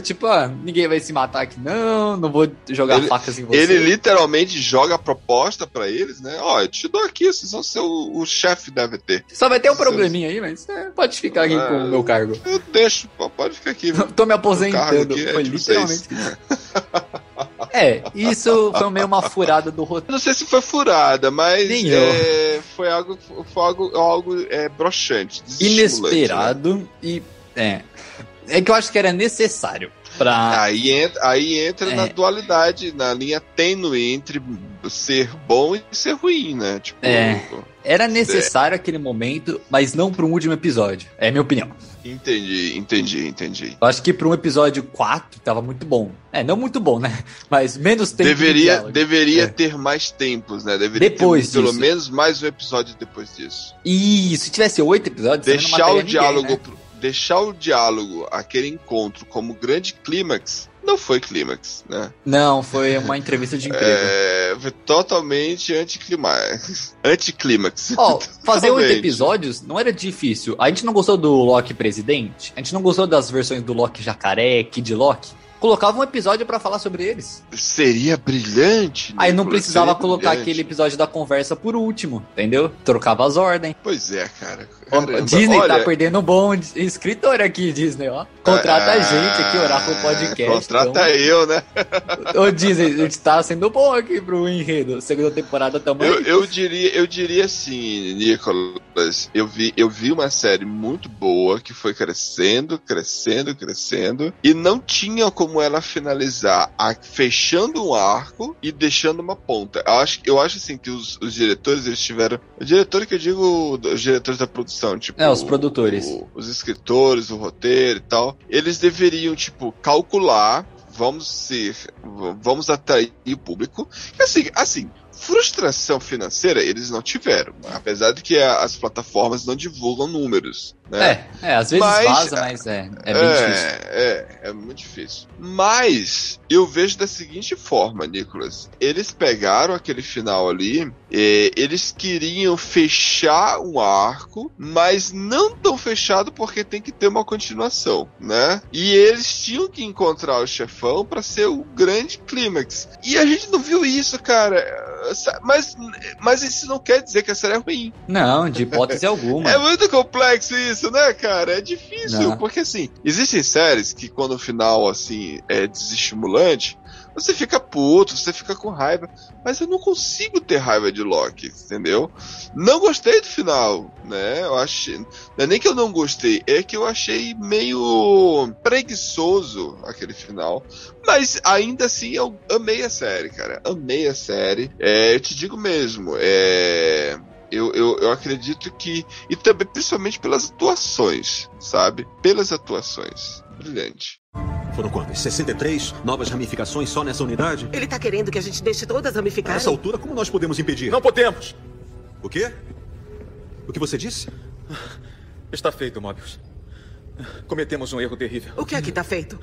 Tipo, ah, ninguém vai se matar aqui não, não vou jogar Ele- facas em você. Ele literalmente joga a proposta pra eles, né? Ó, eu te dou aqui, vocês vão ser o, o chefe da AVT. Só vai ter um probleminha aí, mas é, pode ficar aqui Ah, com o meu cargo. Eu deixo, pode ficar aqui. Tô me aposentando. é Foi de literalmente. É, isso foi meio uma furada do roteiro. não sei se foi furada, mas é, foi algo, foi algo, algo é, broxante, né? Inesperado e. É. É que eu acho que era necessário pra. Aí entra, aí entra É. na dualidade, na linha tênue entre ser bom e ser ruim, né? Tipo, É. Era necessário aquele momento, mas não para um último episódio. É a minha opinião. Entendi, entendi, entendi. Eu acho que para um episódio 4 tava muito bom. É, não muito bom, né? Mas menos tempo. de Deveria, diálogo. deveria É. ter mais tempos, né? Deveria Depois ter pelo menos mais um episódio depois disso. E se tivesse oito episódios, Deixar o ninguém, diálogo, né? pro- deixar o diálogo, aquele encontro como grande clímax, não foi clímax, né? Não, foi uma entrevista de emprego. É, foi totalmente anticlimax. Anticlímax. Ó, fazer oito episódios não era difícil. A gente não gostou do Loki presidente, a gente não gostou das versões do Loki jacaré, Kid Loki. Colocava um episódio pra falar sobre eles. Seria brilhante. Aí não precisava colocar brilhante. aquele episódio da conversa por último, entendeu? Trocava as ordens. Pois é, cara. Caramba, Disney tá olha, perdendo um bom escritor aqui, Disney, ó. Contrata a gente aqui, Oráculo Podcast. Contrata então. eu, né? Ô, Disney, a gente tá sendo bom aqui pro enredo. Segunda temporada também. Eu, eu diria, eu diria assim, Nicolas, eu vi, eu vi uma série muito boa que foi crescendo, crescendo, crescendo e não tinha como ela finalizar a- fechando um arco e deixando uma ponta. Eu acho, eu acho assim que os, os diretores eles tiveram, o diretor que eu digo, os diretores da produção, tipo, É, os produtores. o- os escritores, o roteiro e tal, eles deveriam tipo calcular vamos ser, vamos atrair o público. Assim, assim, frustração financeira eles não tiveram, apesar de que as plataformas não divulgam números, né? É, é, às vezes Mas- vaza, mas é, é bem difícil. É, é muito difícil. Mas eu vejo da seguinte forma, Nicolas. Eles pegaram aquele final ali, eles queriam fechar um arco, mas não tão fechado porque tem que ter uma continuação, né? E eles tinham que encontrar o chefão pra ser o grande clímax. E a gente não viu isso, cara. Mas, mas isso não quer dizer que a série é ruim. Não, de hipótese alguma. É muito complexo isso, né, cara? É difícil, Não. porque assim, existem séries que quando o final, assim, é desestimulante, você fica puto, você fica com raiva, mas eu não consigo ter raiva de Loki, entendeu? Não gostei do final, né? Eu achei. Não é nem que eu não gostei, é que eu achei meio preguiçoso aquele final. Mas ainda assim eu amei a série, cara. Amei a série. É, eu te digo mesmo, é. Eu, eu, eu acredito que. E também, principalmente pelas atuações, sabe? Pelas atuações. Brilhante. Foram quantas? 63 novas ramificações só nessa unidade? Ele tá querendo que a gente deixe todas A ramificarem? essa altura, como nós podemos impedir? Não podemos! O quê? O que você disse? Está feito, Mobius. Cometemos um erro terrível. O que é que tá feito?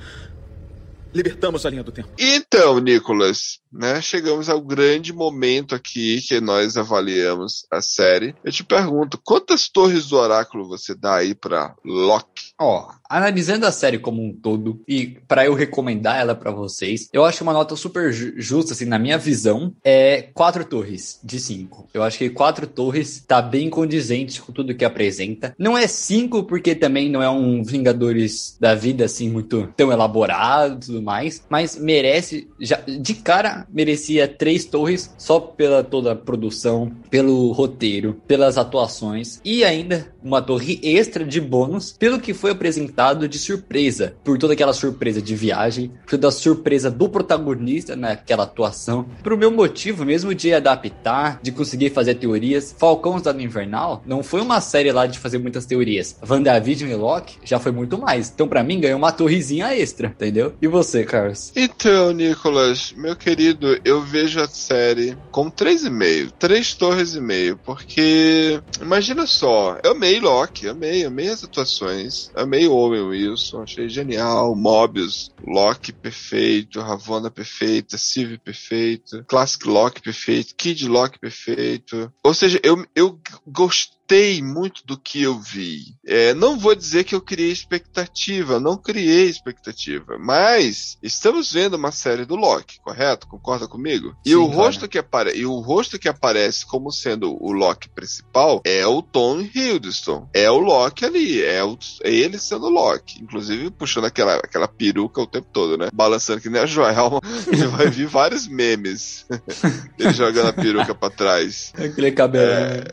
Libertamos a linha do tempo. Então, Nicolas, né? Chegamos ao grande momento aqui que nós avaliamos a série. Eu te pergunto, quantas torres do oráculo você dá aí pra Loki? Ó, analisando a série como um todo e pra eu recomendar ela pra vocês, eu acho uma nota super ju- justa, assim, na minha visão, é quatro torres de cinco. Eu acho que quatro torres tá bem condizente com tudo que apresenta. Não é cinco porque também não é um Vingadores da vida, assim, muito tão elaborado tudo mais, mas merece, já de cara, merecia três torres só pela toda a produção, pelo roteiro, pelas atuações e ainda uma torre extra de bônus pelo que foi apresentado de surpresa, por toda aquela surpresa de viagem, por toda a surpresa do protagonista naquela atuação, pro meu motivo mesmo de adaptar, de conseguir fazer teorias. Falcão Estado Invernal não foi uma série lá de fazer muitas teorias. WandaVision e Loki já foi muito mais. Então pra mim ganhou uma torrezinha extra, entendeu? E você, Carlos? Então, Nicolas, meu querido, eu vejo a série com três e meio, três torres e meio, porque imagina só, eu amei Loki, amei, amei as atuações, amei o Owen Wilson, achei genial, Mobius, Loki perfeito, Ravonna perfeita, Sylvie perfeita, Classic Loki perfeito, Kid Loki perfeito. Ou seja, eu, eu gostei muito do que eu vi. É, não vou dizer que eu criei expectativa, não criei expectativa, mas estamos vendo uma série do Loki, correto? Concorda comigo? e Sim, o cara. rosto que apare e o rosto que aparece como sendo o Loki principal é o Tom Hiddleston. É o Loki ali, é, o, é ele sendo o Loki, inclusive puxando aquela, aquela peruca o tempo todo, né? Balançando que nem a Joelma. Você vai vir vários memes. ele jogando a peruca pra trás. Aquele cabelo. Aham,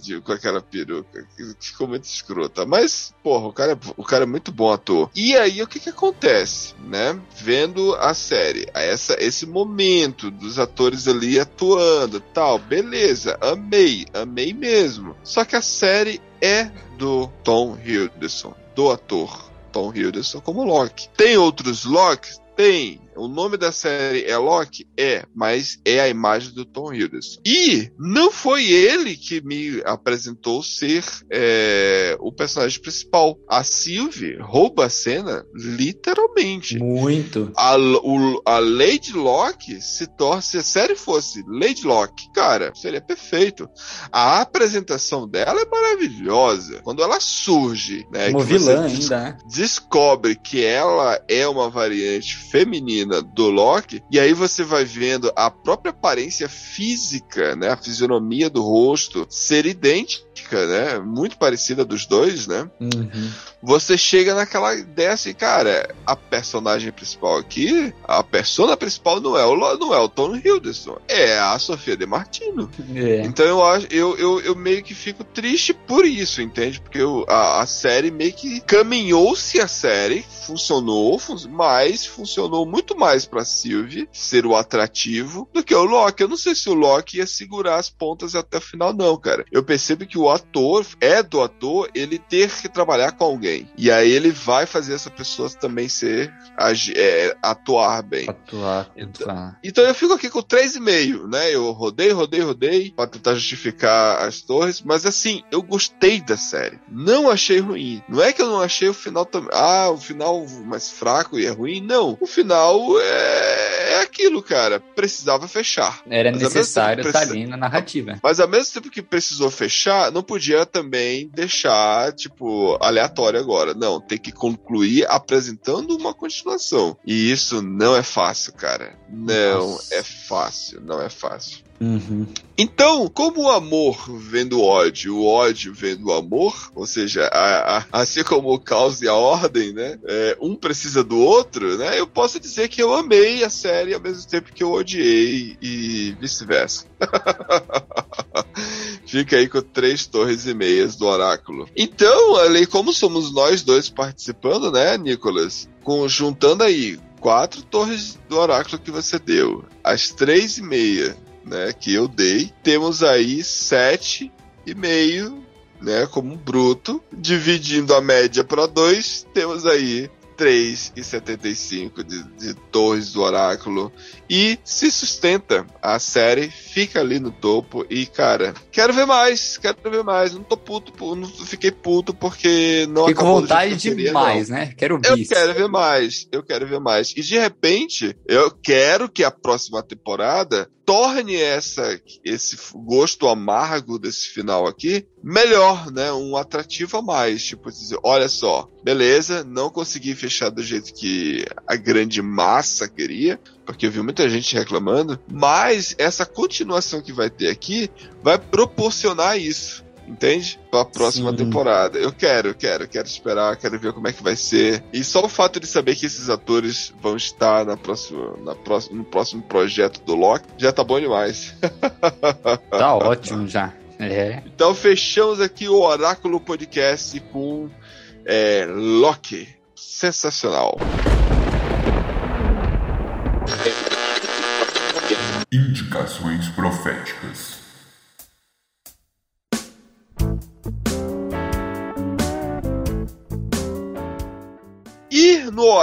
de- com aquela peruca. que Ficou muito escrota. Mas, porra, o cara, é- o cara é muito bom ator. E aí, o que que acontece, né? Vendo a série, essa, esse momento dos atores ali atuando tal, beleza, amei, amei mesmo. Só que a série é do Tom Hiddleston, do ator Tom Hiddleston como Loki. Tem outros Locks? Tem. O nome da série é Loki? É, mas é a imagem do Tom Hiddleston. E não foi ele que me apresentou ser é, o personagem principal. A Sylvie rouba a cena literalmente. Muito. A, o- a Lady Locke se torna. Se a série fosse Lady Locke, cara, seria perfeito. A apresentação dela é maravilhosa. Quando ela surge, né? Como vilã des- ainda, né? descobre que ela é uma variante feminina do Loki, e aí você vai vendo a própria aparência física, né, a fisionomia do rosto ser idêntica, né, muito parecida dos dois, né? Uhum. Você chega naquela ideia assim, cara, a personagem principal aqui, a persona principal não é o não é o Tom Hiddleston, é a Sofia De Martino. É. Então eu acho, eu, eu, eu meio que fico triste por isso, entende? Porque eu- a, a série meio que caminhou-se a série, funcionou, fun- mas funcionou muito mais pra Sylvie ser o atrativo do que o Loki. Eu não sei se o Loki ia segurar as pontas até o final, não, cara. Eu percebo que o ator é do ator ele ter que trabalhar com alguém. E aí ele vai fazer essa pessoa também ser é, atuar bem. Atuar, atuar. Então eu fico aqui com 3,5, né? Eu rodei, rodei, rodei pra tentar justificar as torres, mas assim, eu gostei da série. Não achei ruim. Não é que eu não achei o final também. Ah, o final mais fraco e é ruim. Não. O final é, é aquilo, cara. Precisava fechar. Era Mas necessário estar precisa- ali na narrativa. Mas ao mesmo tempo que precisou fechar, não podia também deixar, tipo, aleatório agora. Não, tem que concluir apresentando uma continuação. E isso não é fácil, cara. Não Nossa. é fácil, não é fácil. Uhum. Então, como o amor vem do ódio, o ódio vem do amor, ou seja, a- a- assim como o caos e a ordem, né? é, um precisa do outro, né? Eu posso dizer que eu amei a série ao mesmo tempo que eu odiei e vice-versa. Fica aí com três torres e meias do oráculo. Então, ali, como somos nós dois participando, né, Nicolas? Com, juntando aí quatro torres do oráculo que você deu, as três e meia, né, que eu dei, temos aí sete e meio, né, como bruto, dividindo a média para dois, temos aí 3,75 de, de torres do oráculo e se sustenta. A série fica ali no topo e, cara, quero ver mais, quero ver mais. Não tô puto, pu- não fiquei puto porque não Fiquei com acabou jeito vontade que eu de queria, mais, não. né? Quero Eu bis. quero ver mais, eu quero ver mais. E de repente, eu quero que a próxima temporada torne essa, esse gosto amargo desse final aqui melhor, né? Um atrativo a mais. Tipo, dizer, olha só, beleza, não consegui fechar do jeito que a grande massa queria, porque eu vi muita gente reclamando, mas essa continuação que vai ter aqui vai proporcionar isso. Entende? Pra próxima Sim. temporada. Eu quero, eu quero, quero esperar, quero ver como é que vai ser. E só o fato de saber que esses atores vão estar na próxima, na próxima, no próximo projeto do Loki já tá bom demais. Tá ótimo já. É. Então fechamos aqui o Oráculo Podcast com é, Loki. Sensacional. Indicações proféticas.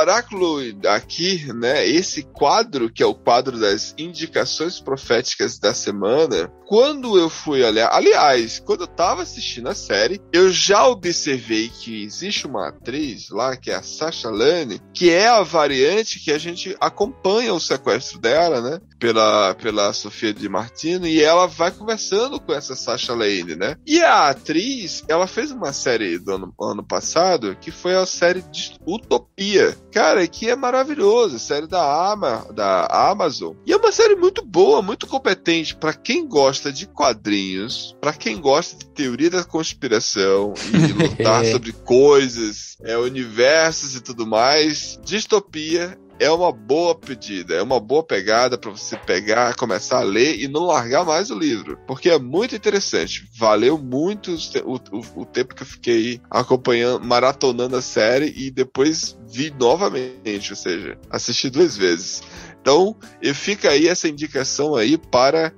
Oráculo aqui, né, esse quadro, que é o quadro das indicações proféticas da semana, quando eu fui olhar, aliás, quando eu tava assistindo a série, eu já observei que existe uma atriz lá, que é a Sasha Lane, que é a variante que a gente acompanha o sequestro dela, né, pela, pela Sofia de Martino, e ela vai conversando com essa Sasha Lane, né. E a atriz, ela fez uma série do ano, ano passado, que foi a série de Utopia. Cara, que é maravilhoso, série da, Ama, da Amazon. E é uma série muito boa, muito competente para quem gosta de quadrinhos, para quem gosta de teoria da conspiração e lutar sobre coisas, é, universos e tudo mais. Distopia é uma boa pedida, é uma boa pegada para você pegar, começar a ler e não largar mais o livro, porque é muito interessante. Valeu muito o, o, o tempo que eu fiquei acompanhando, maratonando a série e depois vi novamente, ou seja, assisti duas vezes. Então, e fica aí essa indicação aí para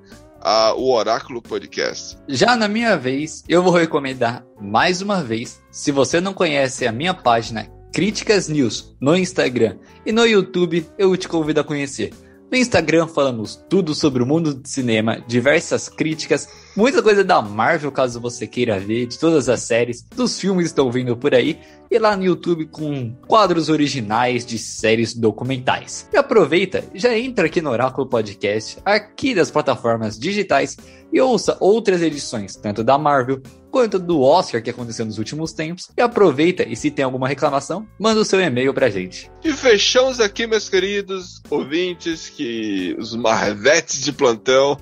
a, o Oráculo Podcast. Já na minha vez, eu vou recomendar mais uma vez. Se você não conhece a minha página Críticas News no Instagram e no YouTube, eu te convido a conhecer. No Instagram falamos tudo sobre o mundo do cinema, diversas críticas, muita coisa da Marvel, caso você queira ver, de todas as séries, dos filmes estão vindo por aí, e lá no YouTube com quadros originais de séries documentais. E aproveita, já entra aqui no Oráculo Podcast, aqui das plataformas digitais, e ouça outras edições, tanto da Marvel quanto do Oscar que aconteceu nos últimos tempos. E aproveita e se tem alguma reclamação, manda o seu e-mail pra gente. E fechamos aqui, meus queridos ouvintes, que os marvetes de plantão.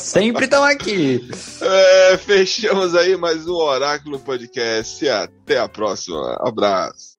Sempre estão aqui. É, fechamos aí mais um Oráculo Podcast. Até a próxima. Abraço.